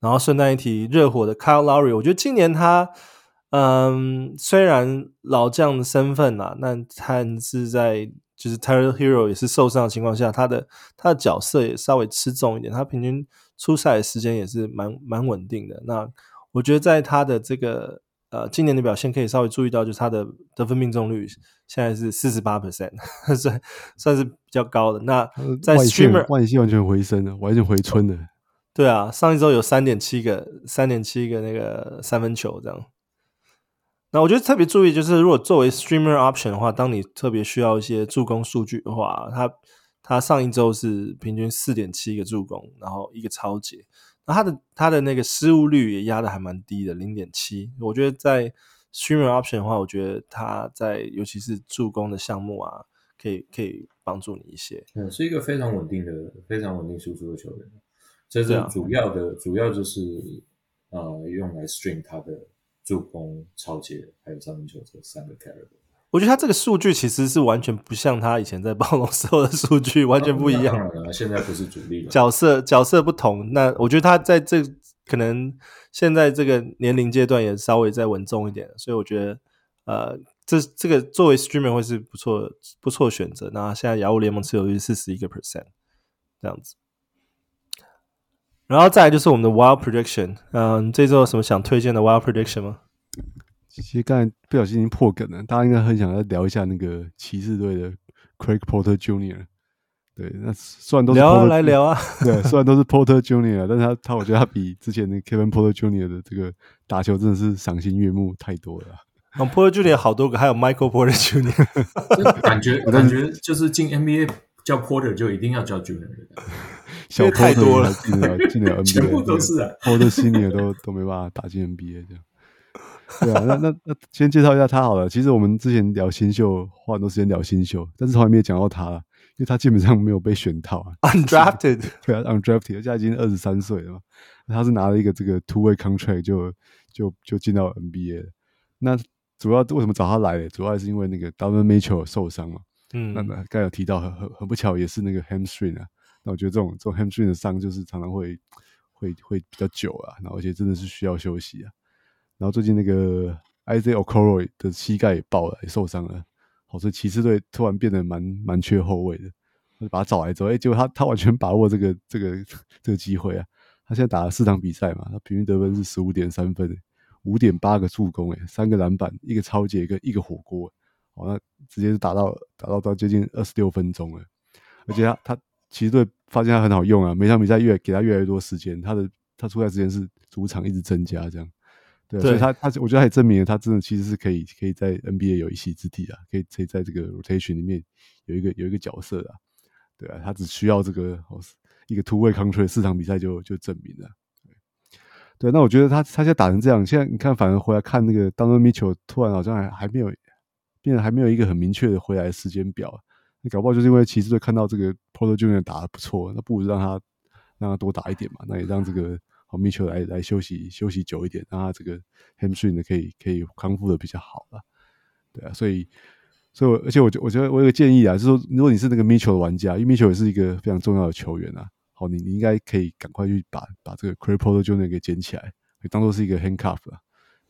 然后顺带一提，热火的 Kyle Lowry，我觉得今年他。嗯，虽然老将的身份啊，那他是在就是 Tyler Herro 也是受伤的情况下，他的他的角色也稍微吃重一点，他平均出赛的时间也是蛮蛮稳定的。那我觉得在他的这个呃今年的表现可以稍微注意到，就是他的得分命中率现在是四十八 percent，[LAUGHS] 算算是比较高的。那在 Streamer 外线完全回升了，完全回春了。[LAUGHS] 对啊，上一周有三点七个三点七个那个三分球这样。那我觉得特别注意，就是如果作为 streamer option 的话，当你特别需要一些助攻数据的话，他他上一周是平均四点七个助攻，然后一个超节，那他的他的那个失误率也压的还蛮低的，零点七。我觉得在 streamer option 的话，我觉得他在尤其是助攻的项目啊，可以可以帮助你一些。嗯，是一个非常稳定的、非常稳定输出的球员。这是主要的，主要就是呃用来 stream 他的。助攻、超截还有三分球这三个 carry，我觉得他这个数据其实是完全不像他以前在暴龙时候的数据，完全不一样。当然了，现在不是主力了，角色角色不同。那我觉得他在这可能现在这个年龄阶段也稍微再稳重一点，所以我觉得呃，这这个作为 streamer 会是不错不错的选择。那现在雅虎联盟持有率四十一个 percent 这样子。然后再来就是我们的 Wild Prediction，嗯，这周有什么想推荐的 Wild Prediction 吗？其实刚才不小心已经破梗了，大家应该很想要聊一下那个骑士队的 Craig Porter Jr。对，那虽然都是聊啊来聊啊，[LAUGHS] 对，虽然都是 Porter Jr，但是他他我觉得他比之前的 Kevin Porter Jr 的这个打球真的是赏心悦目太多了。嗯，Porter Junior 好多个，还有 Michael Porter Junior [LAUGHS] 感觉感觉就是进 NBA 叫 Porter 就一定要叫 Junior 的。[LAUGHS] 小太多了，进了进了 NBA，[LAUGHS] 全部都是啊，好多新的都都没办法打进 NBA 这样。对啊，那那那先介绍一下他好了。其实我们之前聊新秀，花很多时间聊新秀，但是从来没有讲到他了，因为他基本上没有被选到啊，undrafted，[LAUGHS] 对啊，undrafted，现在已经二十三岁了嘛。他是拿了一个这个 two way contract 就就就进到 NBA 了。那主要为什么找他来呢？主要还是因为那个 Donovan Mitchell 受伤嘛。嗯，那那刚有提到，很很很不巧，也是那个 hamstring 啊。那我觉得这种这种 hamstring 的伤就是常常会会会比较久啊，然后而且真的是需要休息啊。然后最近那个 Isaac Okoro 的膝盖也爆了，也受伤了。好，所以骑士队突然变得蛮蛮缺后卫的。就把他找来之后，哎，结果他他完全把握这个这个这个机会啊。他现在打了四场比赛嘛，他平均得分是十五点三分，五点八个助攻，哎，三个篮板，一个超级，一个一个火锅。好，那直接是打到打到到接近二十六分钟了。而且他他其实对发现他很好用啊，每场比赛越给他越来越多时间，他的他出赛时间是主场一直增加这样。对，所以他他我觉得他也证明了他真的其实是可以可以在 NBA 有一席之地啊，可以可以在这个 rotation 里面有一个有一个角色啊。对啊，他只需要这个一个 two way contract 四场比赛就就证明了。对，那我觉得他他现在打成这样，现在你看反而回来看那个 Donovan Mitchell 突然好像还还没有变得还没有一个很明确的回来时间表。你搞不好就是因为骑士队看到这个 Porter Junior 打得不错，那不如让他让他多打一点嘛，那也让这个。好，Mitchell 来来休息休息久一点，让他这个 hamstring 呢可以可以康复的比较好了，对啊，所以所以我而且我觉我觉得我有个建议啊，就是说如果你是那个 Mitchell 的玩家，因为 Mitchell 也是一个非常重要的球员啊，好，你你应该可以赶快去把把这个 Craig Porter Junior 给捡起来，可以当做是一个 handcuff 啊，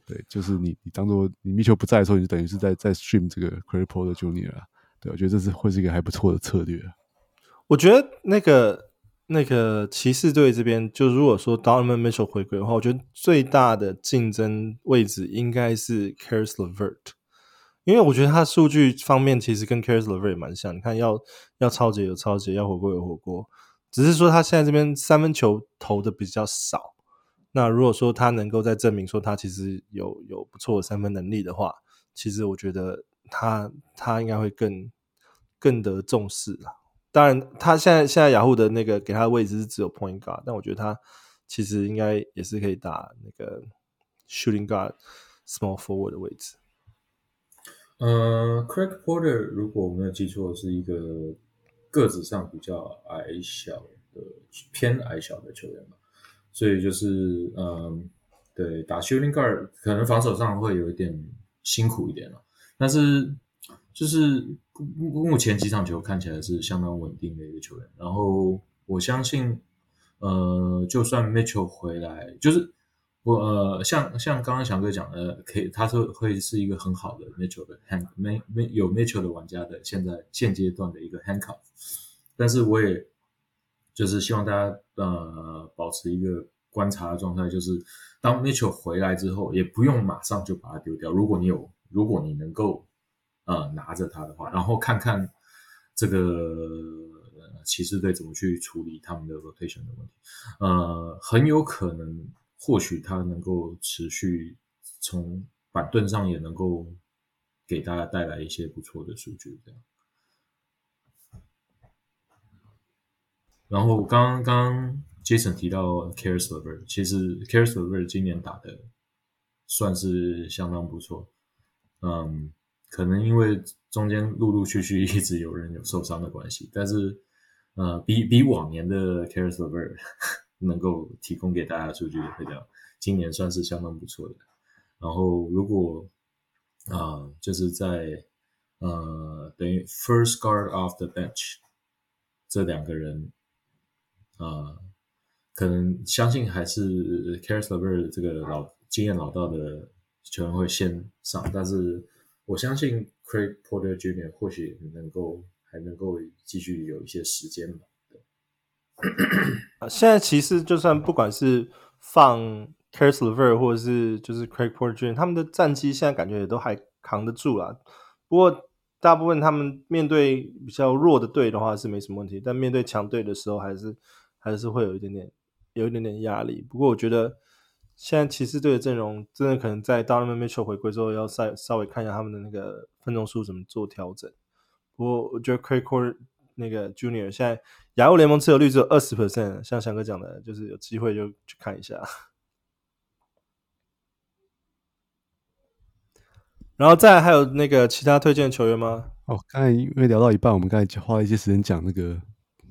对，就是你你当做你米丘不在的时候，你就等于是在在 stream 这个 Craig Porter Jr. 啊，对，我觉得这是会是一个还不错的策略。我觉得那个。那个骑士队这边，就如果说 Donovan Mitchell 回归的话，我觉得最大的竞争位置应该是 Caris LeVert，因为我觉得他数据方面其实跟 Caris LeVert 也蛮像。你看要，要要抄截有超级，要火锅有火锅，只是说他现在这边三分球投的比较少。那如果说他能够再证明说他其实有有不错的三分能力的话，其实我觉得他他应该会更更得重视了。当然，他现在现在雅虎的那个给他的位置是只有 point guard，但我觉得他其实应该也是可以打那个 shooting guard、small forward 的位置。呃，Craig Porter 如果我没有记错，是一个个子上比较矮小的偏矮小的球员吧，所以就是嗯，对，打 shooting guard 可能防守上会有一点辛苦一点了，但是。就是目前几场球看起来是相当稳定的一个球员，然后我相信，呃，就算 Mitchell 回来，就是我呃，像像刚刚翔哥讲的，可以，他是会是一个很好的 Mitchell 的 hand，没没有 Mitchell 的玩家的现在现阶段的一个 handcuff，但是我也就是希望大家呃保持一个观察的状态，就是当 Mitchell 回来之后，也不用马上就把它丢掉，如果你有，如果你能够。呃，拿着它的话，然后看看这个骑士队怎么去处理他们的 rotation 的问题。呃，很有可能，或许他能够持续从板凳上也能够给大家带来一些不错的数据。这样。然后刚刚 Jason 提到 c a r e s l e v e r 其实 c a r e s l e v e r 今年打的算是相当不错。嗯。可能因为中间陆陆续续一直有人有受伤的关系，但是呃，比比往年的 c a r e s l e v e r 能够提供给大家的数据会讲，今年算是相当不错的。然后如果啊、就是在呃等于 First Guard off the bench 这两个人、呃，可能相信还是 Caris LeVert 这个老经验老道的球员会先上，但是。我相信 Craig Porter Jr. 或许能够还能够继续有一些时间吧。对，[COUGHS] 现在其实就算不管是放 Caris LeVert 或者是就是 Craig Porter Jr. 他们的战绩现在感觉也都还扛得住啦。不过大部分他们面对比较弱的队的话是没什么问题，但面对强队的时候还是还是会有一点点有一点点压力。不过我觉得。现在骑士队的阵容真的可能在 Donovan Mitchell 回归之后，要稍稍微看一下他们的那个分钟数怎么做调整。不过我觉得 Craig c o r e 那个 Junior 现在亚欧联盟持有率只有二十 percent，像翔哥讲的，就是有机会就去看一下。然后再还有那个其他推荐的球员吗？哦，刚才因为聊到一半，我们刚才花了一些时间讲那个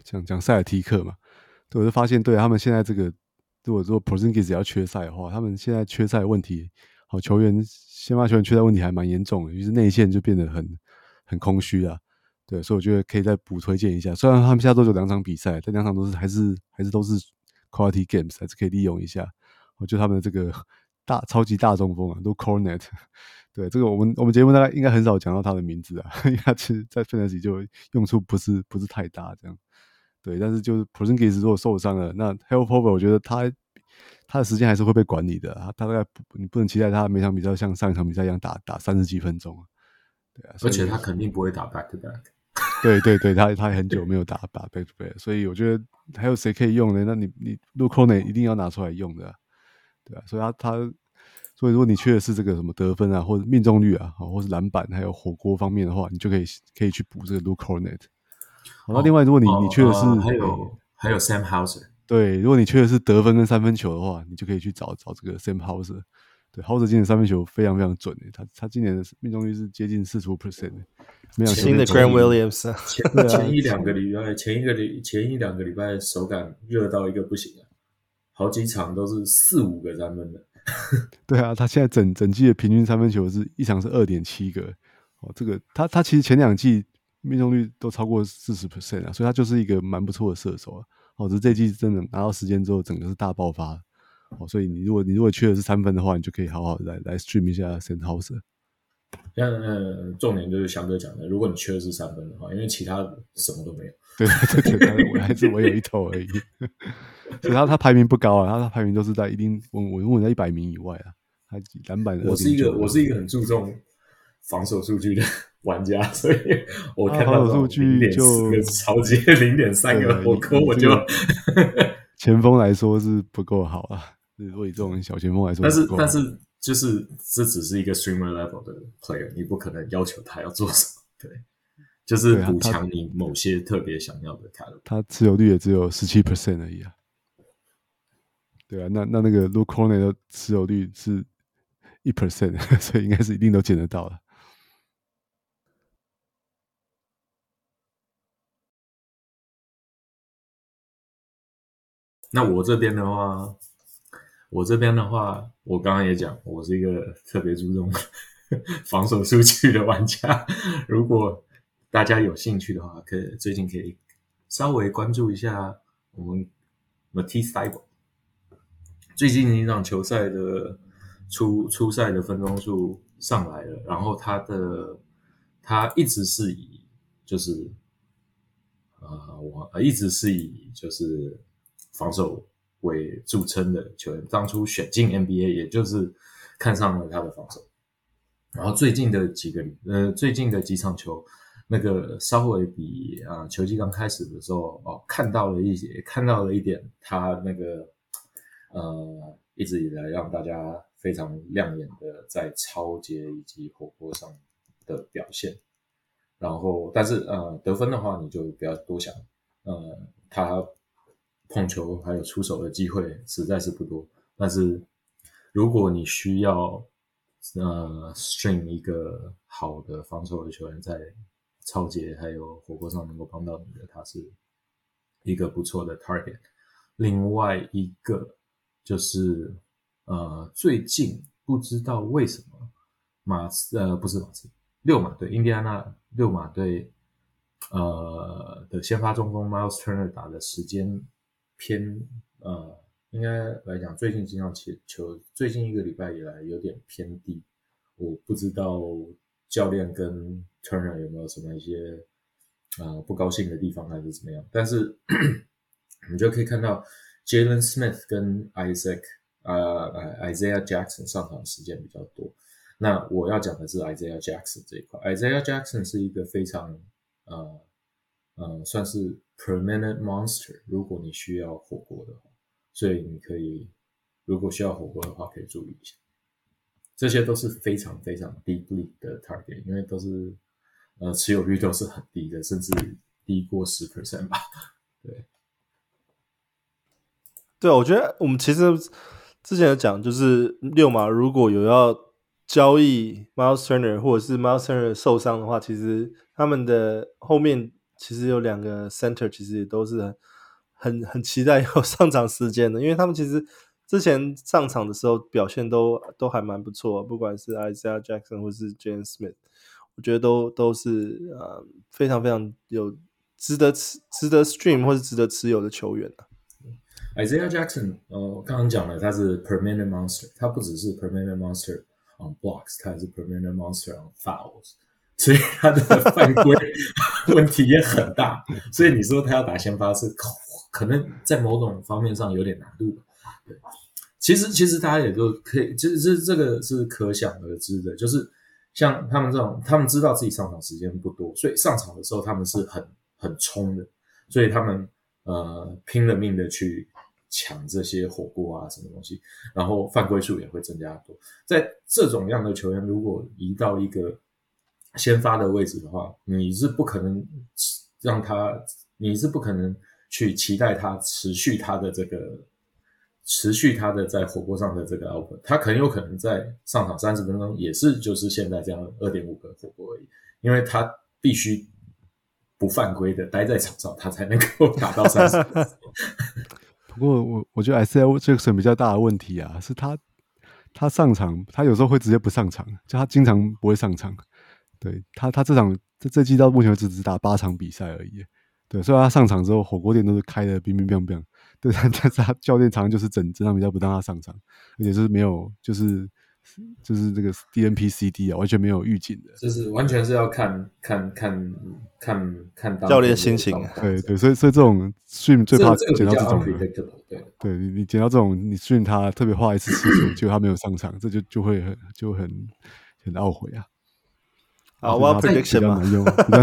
讲讲塞尔提克嘛，对，我就发现对他们现在这个。如果说 Porzingis 要缺赛的话，他们现在缺赛问题，好球员先发球员缺赛问题还蛮严重的，于是内线就变得很很空虚啊。对，所以我觉得可以再补推荐一下。虽然他们下周有两场比赛，但两场都是还是还是都是 quality games，还是可以利用一下。我觉得他们这个大超级大中锋啊，都 Cornet。[LAUGHS] 对，这个我们我们节目大概应该很少讲到他的名字啊，因为他其实在 Fantasy 就用处不是不是太大这样。对，但是就是 Porzingis 如果受伤了，那 Horford 我觉得他他的时间还是会被管理的，他大概你不能期待他每场比赛像上一场比赛一样打打三十几分钟，对啊，而且他肯定不会打 back to back。对对对，他 [LAUGHS] 他很久没有打打 back to back，所以我觉得还有谁可以用呢？那你你 Luke Kornet 一定要拿出来用的，对吧、啊？所以他他所以如果你缺的是这个什么得分啊，或者命中率啊，或是篮板还有火锅方面的话，你就可以可以去补这个 Luke Kornet。然后另外，如果你、哦、你缺的是、呃、还有还有 Sam Hauser，对，如果你缺的是得分跟三分球的话，你就可以去找找这个 Sam Hauser。对，Hauser 今年三分球非常非常准诶，他他今年的命中率是接近四十五 percent 没有新的 Grant Williams，前前一两个礼拜，前一个礼前一两个礼拜手感热到一个不行啊，好几场都是四五个三分的。[LAUGHS] 对啊，他现在整整季的平均三分球是一场是二点七个哦，这个他他其实前两季命中率都超过四十 percent 啊，所以他就是一个蛮不错的射手啊。哦，只是这季真的拿到时间之后，整个是大爆发哦，所以你如果你如果缺的是三分的话，你就可以好好来来 stream 一下 Sam Hauser。像呃，重点就是翔哥讲的，如果你缺的是三分的话，因为其他什么都没有。对对对，我还是我有一头而已。[LAUGHS] 所以他他排名不高啊，他他排名都是在一定稳稳稳在一百名以外啊。他篮板，我是一个我是一个很注重防守数据的玩家，[LAUGHS] 所以我看到数据就超级 [LAUGHS] 零点三个火锅，我就前锋来说是不够好啊。如果以这种小前锋来说，但是但是。就是这只是一个 streamer level 的 player，你不可能要求他要做什么，对，就是补强你某些特别想要的卡路。他持有率也只有十七 percent 而已啊，对啊，那那那个 Luke Kornet 的持有率是一 percent，[LAUGHS] 所以应该是一定都捡得到了。那我这边的话。我这边的话，我刚刚也讲，我是一个特别注重 [LAUGHS] 防守数据的玩家。如果大家有兴趣的话，可以最近可以稍微关注一下我们 Matisse Thybul。最近一场球赛的初初赛的分钟数上来了，然后他的他一直是以就是呃我一直是以就是防守。为著称的球员，当初选进 NBA，也就是看上了他的防守。然后最近的几个，呃，最近的几场球，那个稍微比啊、球季刚开始的时候，哦，看到了一些，看到了一点，他那个呃，一直以来让大家非常亮眼的在抄截以及火锅上的表现。然后，但是呃，得分的话，你就不要多想，呃，他。碰球还有出手的机会实在是不多，但是如果你需要呃 stream 一个好的防守的球员在抄截还有火锅上能够帮到你的，他是一个不错的 target。另外一个就是呃最近不知道为什么马刺呃不是马刺六马队印第安纳六马队呃的先发中锋 Miles Turner 打的时间。偏呃，应该来讲，最近经常球，最近一个礼拜以来有点偏低。我不知道教练跟 Turner 有没有什么一些、呃、不高兴的地方，还是怎么样？但是 [COUGHS] 你就可以看到 Jalen Smith 跟 Isaac 啊、呃、Isaiah Jackson 上场时间比较多。那我要讲的是 Isaiah Jackson 这一块。Isaiah Jackson 是一个非常呃呃算是。permanent monster，如果你需要火锅的话，所以你可以，如果需要火锅的话，可以注意一下。这些都是非常非常低 league 的 target，因为都是呃持有率都是很低的，甚至低过十 percent 吧。对，对，我觉得我们其实之前有讲，就是溜马如果有要交易 Miles Turner 或者是 Miles Turner 受伤的话，其实他们的后面。其实有两个 center，其实也都是很很很期待有上场时间的，因为他们其实之前上场的时候表现都都还蛮不错，不管是 Isaiah Jackson 或是 Jalen Smith，我觉得都都是呃非常非常有值得持值得 stream 或是值得持有的球员啊。Isaiah Jackson，呃，我刚刚讲了他是 permanent monster，他不只是 permanent monster on blocks，他还是 permanent monster on fouls。所以他的犯规 [LAUGHS] 问题也很大，所以你说他要打先发是可能在某种方面上有点难度。对，其实其实大家也都可以，其实这这个是可想而知的，就是像他们这种，他们知道自己上场时间不多，所以上场的时候他们是很很冲的，所以他们呃拼了命的去抢这些火锅啊什么东西，然后犯规数也会增加多。在这种样的球员，如果移到一个先发的位置的话，你是不可能让他，你是不可能去期待他持续他的这个。持续他的在火锅上的这个 output，他很有可能在上场三十分钟也是就是现在这样二点五个火锅而已，因为他必须不犯规的待在场上，他才能够打到三十。[LAUGHS] 不过我我觉得 Isaiah Jackson 比较大的问题啊，是他他上场，他有时候会直接不上场，就他经常不会上场。对他他这场这这季到目前为止只打八场比赛而已。对，所以他上场之后火锅店都是开的冰冰冰冰。对，[LAUGHS] 但是他教练常常就是整这场比赛不让他上场，而且是没有，就是就是这个 DNP CD 啊，完全没有预警的，就是完全是要看看看看看教练心情。对对，所以所以这种训最怕捡到这种，对对，你你捡到这种，你训他特别花一次次数，[COUGHS] 结果他没有上场，这就就会很就很很懊悔啊。好，我要 prediction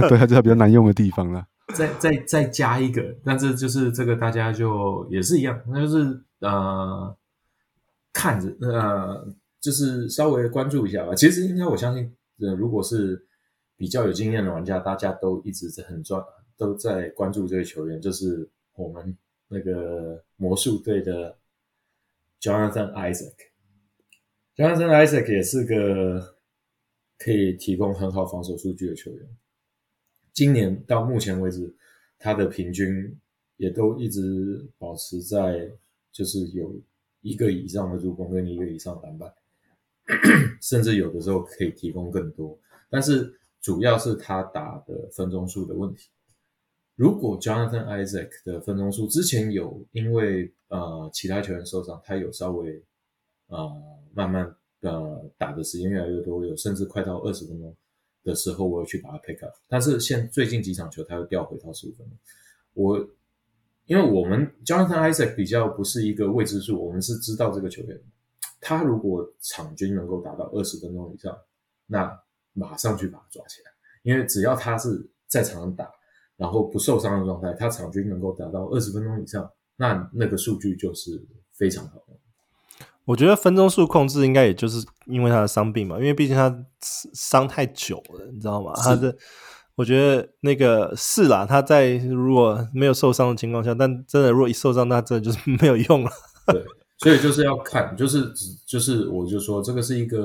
对，他就是比较难用的地方了。再再再加一个，但是就是这个大家就也是一样，那就是呃看着呃就是稍微关注一下吧。其实应该我相信，呃如果是比较有经验的玩家，大家都一直在很专都在关注这个球员，就是我们那个魔术队的 Jonathan Isaac。Jonathan Isaac 也是个可以提供很好防守数据的球员。今年到目前为止，他的平均也都一直保持在，就是有一个以上的助攻跟一个以上篮板，[CLEARS THROAT] 甚至有的时候可以提供更多。但是主要是他打的分钟数的问题。如果 Jonathan Isaac 的分钟数之前有因为呃其他球员受伤，他有稍微呃慢慢呃打的时间越来越多，有甚至快到二十分钟。的时候，我有去把它 pick up，但是现最近几场球，他又掉回到十五分钟。我因为我们 Jonathan Isaac 比较不是一个未知数，我们是知道这个球员，他如果场均能够达到二十分钟以上，那马上去把他抓起来，因为只要他是在场上打，然后不受伤的状态，他场均能够达到二十分钟以上，那那个数据就是非常好的。我觉得分钟数控制应该也就是因为他的伤病嘛，因为毕竟他伤太久了，你知道吗？他的，我觉得那个是啦，他在如果没有受伤的情况下，但真的如果一受伤，那真的就是 [LAUGHS] 没有用了。对，所以就是要看，就是就是我就说这个是一个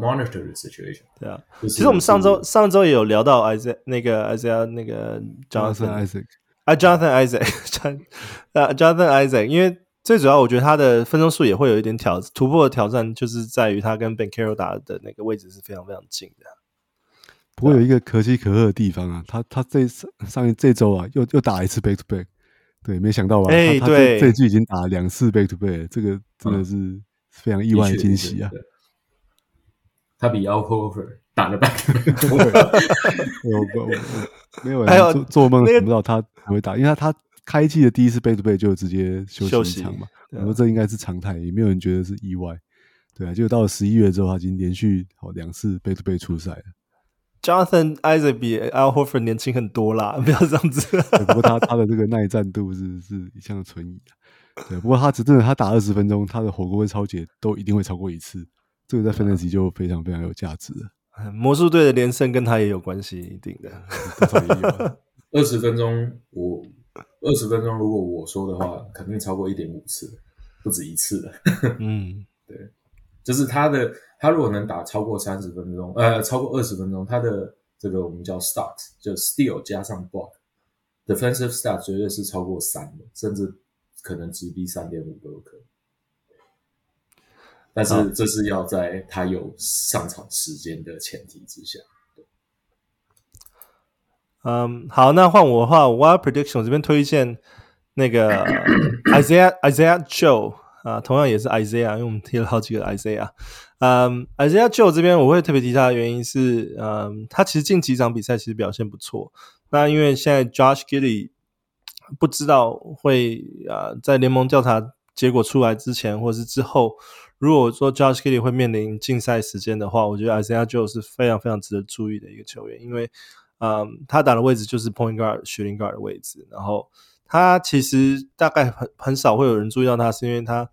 monitor 的 situation。对啊，就是、其实我们上周上周也有聊到 Isaiah 那个 Isaiah 那个 Jonathan Isaac 啊 Jonathan Isaac 啊 [LAUGHS] Jonathan Isaac，因为。最主要，我觉得他的分钟数也会有一点挑突破的挑战，就是在于他跟 Ben Caro 打的那个位置是非常非常近的。不过有一个可喜可贺的地方啊，他他这上上这周啊又又打一次 back to back，对，没想到吧？哎、欸，他对，这这季已经打两次 back to back，这个真的是非常意外的惊喜啊！嗯、他比 Al Horford 打了 back to back，[LAUGHS] 没有人做做梦想不到他还会打，因为他他。开季的第一次 back to back 就直接休息一场嘛，然后这应该是常态，也没有人觉得是意外，对啊，结果到了十一月之后，他已经连续好两次 back to back 出赛了。Jonathan Isaac 比 Al Horford 年轻很多啦，[LAUGHS] 不要这样子。不过他他的这个耐战度是是一向存疑的，对，不过他只真的他打二十分钟，他的火锅跟超解都一定会超过一次，这个在 Fantasy 就非常非常有价值了。[LAUGHS] 魔术队的连胜跟他也有关系，一定的，[LAUGHS] 二十分钟我。二十分钟，如果我说的话，肯定超过一点五次，不止一次了。[LAUGHS] 嗯，对，就是他的，他如果能打超过三十分钟，呃，超过二十分钟，他的这个我们叫 stats，就 steal 加上 block，defensive stats 绝对是超过三的，甚至可能直逼三点五都有可能。但是这是要在他有上场时间的前提之下。嗯，好，那换我的话，我要 prediction 我这边推荐那个 [COUGHS] Isaiah [COUGHS] Isaiah Joe 啊，同样也是 Isaiah，因为我们提了好几个 Isaiah。嗯，Isaiah Joe 这边我会特别提他的原因是，嗯，他其实近几场比赛其实表现不错。那因为现在 Josh Giddey 不知道会啊，在联盟调查结果出来之前或者是之后，如果说 Josh Giddey 会面临禁赛时间的话，我觉得 Isaiah Joe 是非常非常值得注意的一个球员，因为，嗯，他打的位置就是 Point Guard、Shooting Guard 的位置，然后他其实大概很很少会有人注意到他，是因为他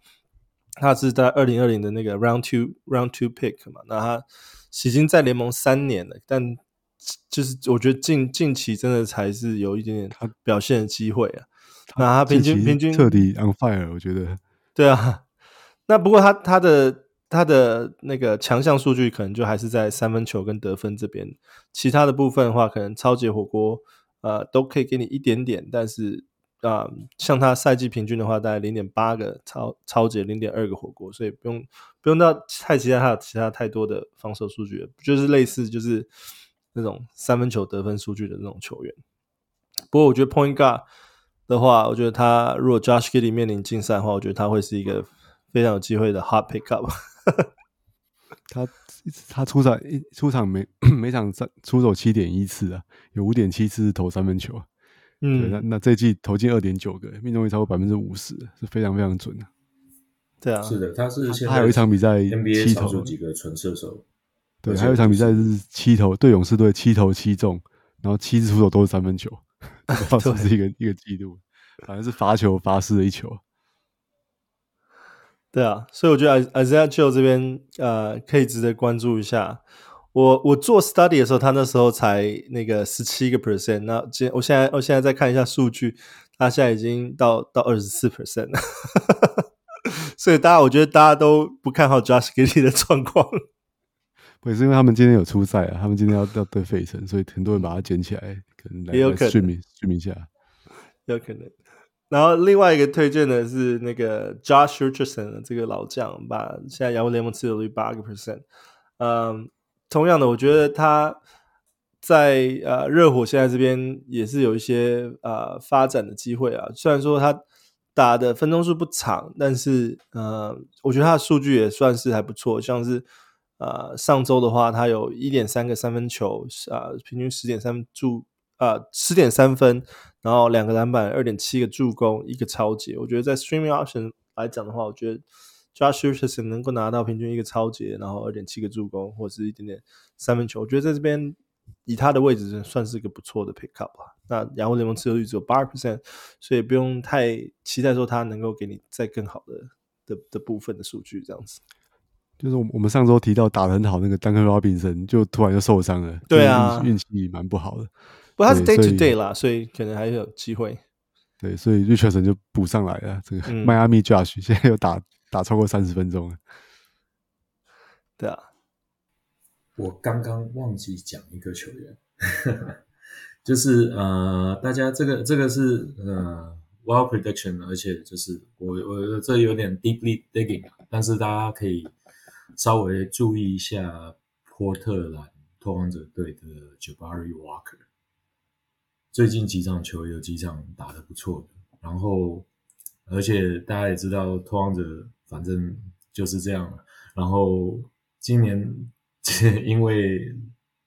他是在二零二零的那个 Round Two Round Two Pick 嘛，那他已经在联盟三年了，但就是我觉得近近期真的才是有一点点他表现的机会啊。那他平均平均彻底 on fire，我觉得。对啊，那不过他他的他的那个强项数据可能就还是在三分球跟得分这边，其他的部分的话，可能超级火锅呃都可以给你一点点，但是啊、像他赛季平均的话，大概零点八个超超级，零点二个火锅，所以不用不用到太期待他有其他太多的防守数据，就是类似就是。那种三分球得分数据的那种球员，不过我觉得 Point Guard 的话，我觉得他如果 Josh Giddey 面临禁赛的话，我觉得他会是一个非常有机会的 Hot Pickup。他他出场一出场每 [CLEARS THROAT] 每场三出手七点一次啊，有五点七次是投三分球。啊嗯，那那这季投进二点九个，命中率超过百分之五十，是非常非常准的。对啊，是的，他是他还有一场比赛 NBA 少数几个纯射手。对，还有一场比赛是七投对勇士队七投七中，然后七次出手都是三分球，[LAUGHS] 这是一个一个记录，反正是罚球罚失了一球。对啊，所以我觉得 Isaiah Joe 这边呃可以值得关注一下。我我做 study 的时候，他那时候才那个十七个 percent，那今我现在我现在再看一下数据，他现在已经到到二十四 percent 了。[LAUGHS] 所以大家我觉得大家都不看好 Josh Giddey 的状况。[LAUGHS] 不是因为他们今天有出赛啊，他们今天要要对费城，所以很多人把它捡起来，可能来也有可能睡眠睡眠下，有可能。然后另外一个推荐的是那个 Josh Richardson 这个老将，把现在亚洲联盟持有率八个 percent。嗯，同样的，我觉得他在呃热火现在这边也是有一些呃发展的机会啊。虽然说他打的分钟数不长，但是呃，我觉得他的数据也算是还不错，像是。呃，上周的话，他有一点三个三分球，啊、呃，平均十点三助，啊十点三分，然后两个篮板，二点七个助攻，一个超级。我觉得在 streaming option 来讲的话，我觉得 Josh Richardson 能够拿到平均一个超级，然后二点七个助攻，或者是一点点三分球，我觉得在这边以他的位置算是一个不错的 pick up 啊。那洋户联盟持有率只有八 percent，所以不用太期待说他能够给你再更好的的的部分的数据这样子。就是我们上周提到打得很好那个丹克罗宾森，就突然就受伤了。对啊，运气蛮不好的。不过他是 day to day 啦，所以可能还有机会。对，所以 Richardson 就补上来了。这个迈阿密 Josh 现在又打打超过三十分钟了。对啊，我刚刚忘记讲一个球员，就是呃，大家这个这个是呃 wild prediction，而且就是我我这有点 deeply digging，但是大家可以。稍微注意一下波特兰拓荒者队的 Jabari Walker，最近几场球有几场打得不错的，然后而且大家也知道拓荒者反正就是这样了，然后今年 [LAUGHS] 因为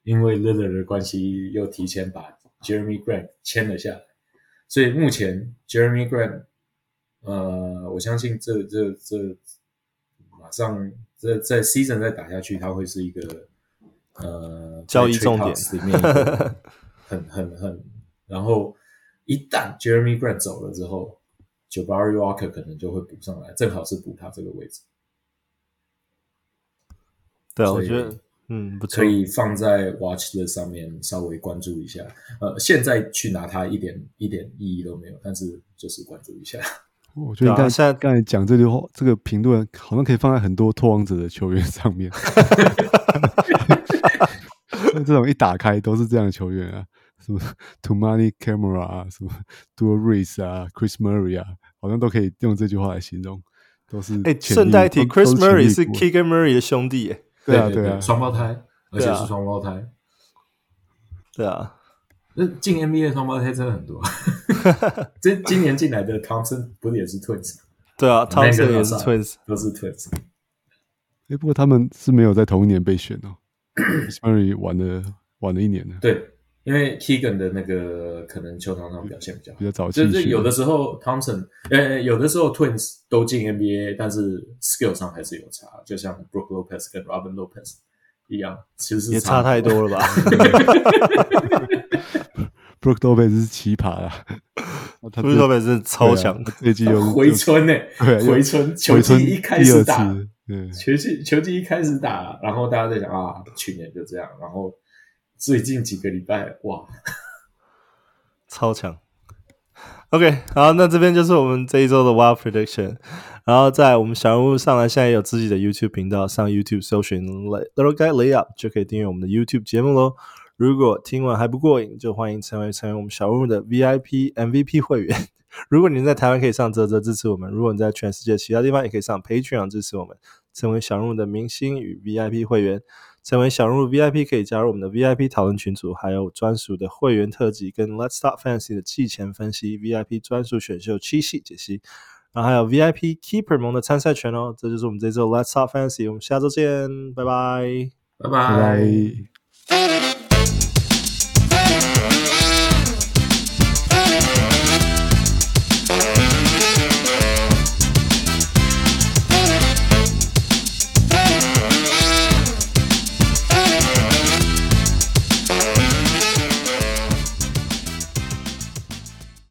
因为 Lillard 的关系又提前把 Jeremy Grant 签了下来，所以目前 Jeremy Grant，呃，我相信这这这马上。这在 season 再打下去，他会是一个呃交易重点里面很很很，然后一旦 Jeremy Grant 走了之后，Jabari Walker 可能就会补上来，正好是补他这个位置。对啊，我觉得嗯不错，可以放在 watch list 上面稍微关注一下。呃，现在去拿它一点一点意义都没有，但是就是关注一下。[LAUGHS] 我觉得你刚才刚才讲这句话，这个评论好像可以放在很多拓荒者的球员上面。[LAUGHS] [LAUGHS] 这种一打开都是这样的球员啊，什么 Toumani Camera 啊，什么 Dual Reese 啊，Chris Murray 啊，好像都可以用这句话来形容。都是哎，顺带提，Chris Murray 是 Keegan Murray 的兄弟，哎，对啊，对啊，双胞胎，而且是双胞胎，对啊。那进 NBA 的双胞胎真的很多，这今年进来的 Thompson 不是也是 Twins？对啊，Thompson 也是 Twins，都是 Twins。哎，不过他们是没有在同一年被选哦。Murray 晚了晚了一年呢。对因为 Keegan 的那个可能球场上表现比较好，比较早期，就是有的时候 Thompson，呃，有的时候 Twins 都进 NBA，但是 skill 上还是有差，就像 Brook Lopez 跟 Robin Lopez 一样，其实是也差太多了吧？[LAUGHS] Brook Lopez 是奇葩啊，[LAUGHS] Brook Lopez 是超强，这季又 [LAUGHS] 回春呢，回春，球季一开始打，球季球季一开始打，然后大家在想啊，去年就这样，然后。最近几个礼拜，哇，[LAUGHS] 超强！OK，好，那这边就是我们这一周的 Wild Prediction。然后在我们小人物上来，现在有自己的 YouTube 频道，上 YouTube 搜寻 Little Guy Layup 就可以订阅我们的 YouTube 节目喽。如果听完还不过瘾，就欢迎成为成为我们小人物的 VIP MVP 会员。[LAUGHS] 如果你在台湾，可以上啧啧支持我们；如果你在全世界其他地方，也可以上 Patreon 支持我们，成为小人物的明星与 VIP 会员。成为小人物 VIP 可以加入我们的 VIP 讨论群组，还有专属的会员特辑跟 Let's Talk Fantasy 的季前分析，VIP 专属选秀七系解析，然后还有 VIP Keeper 盟的参赛权哦。这就是我们这周 Let's Talk Fantasy，我们下周见，拜拜，拜拜。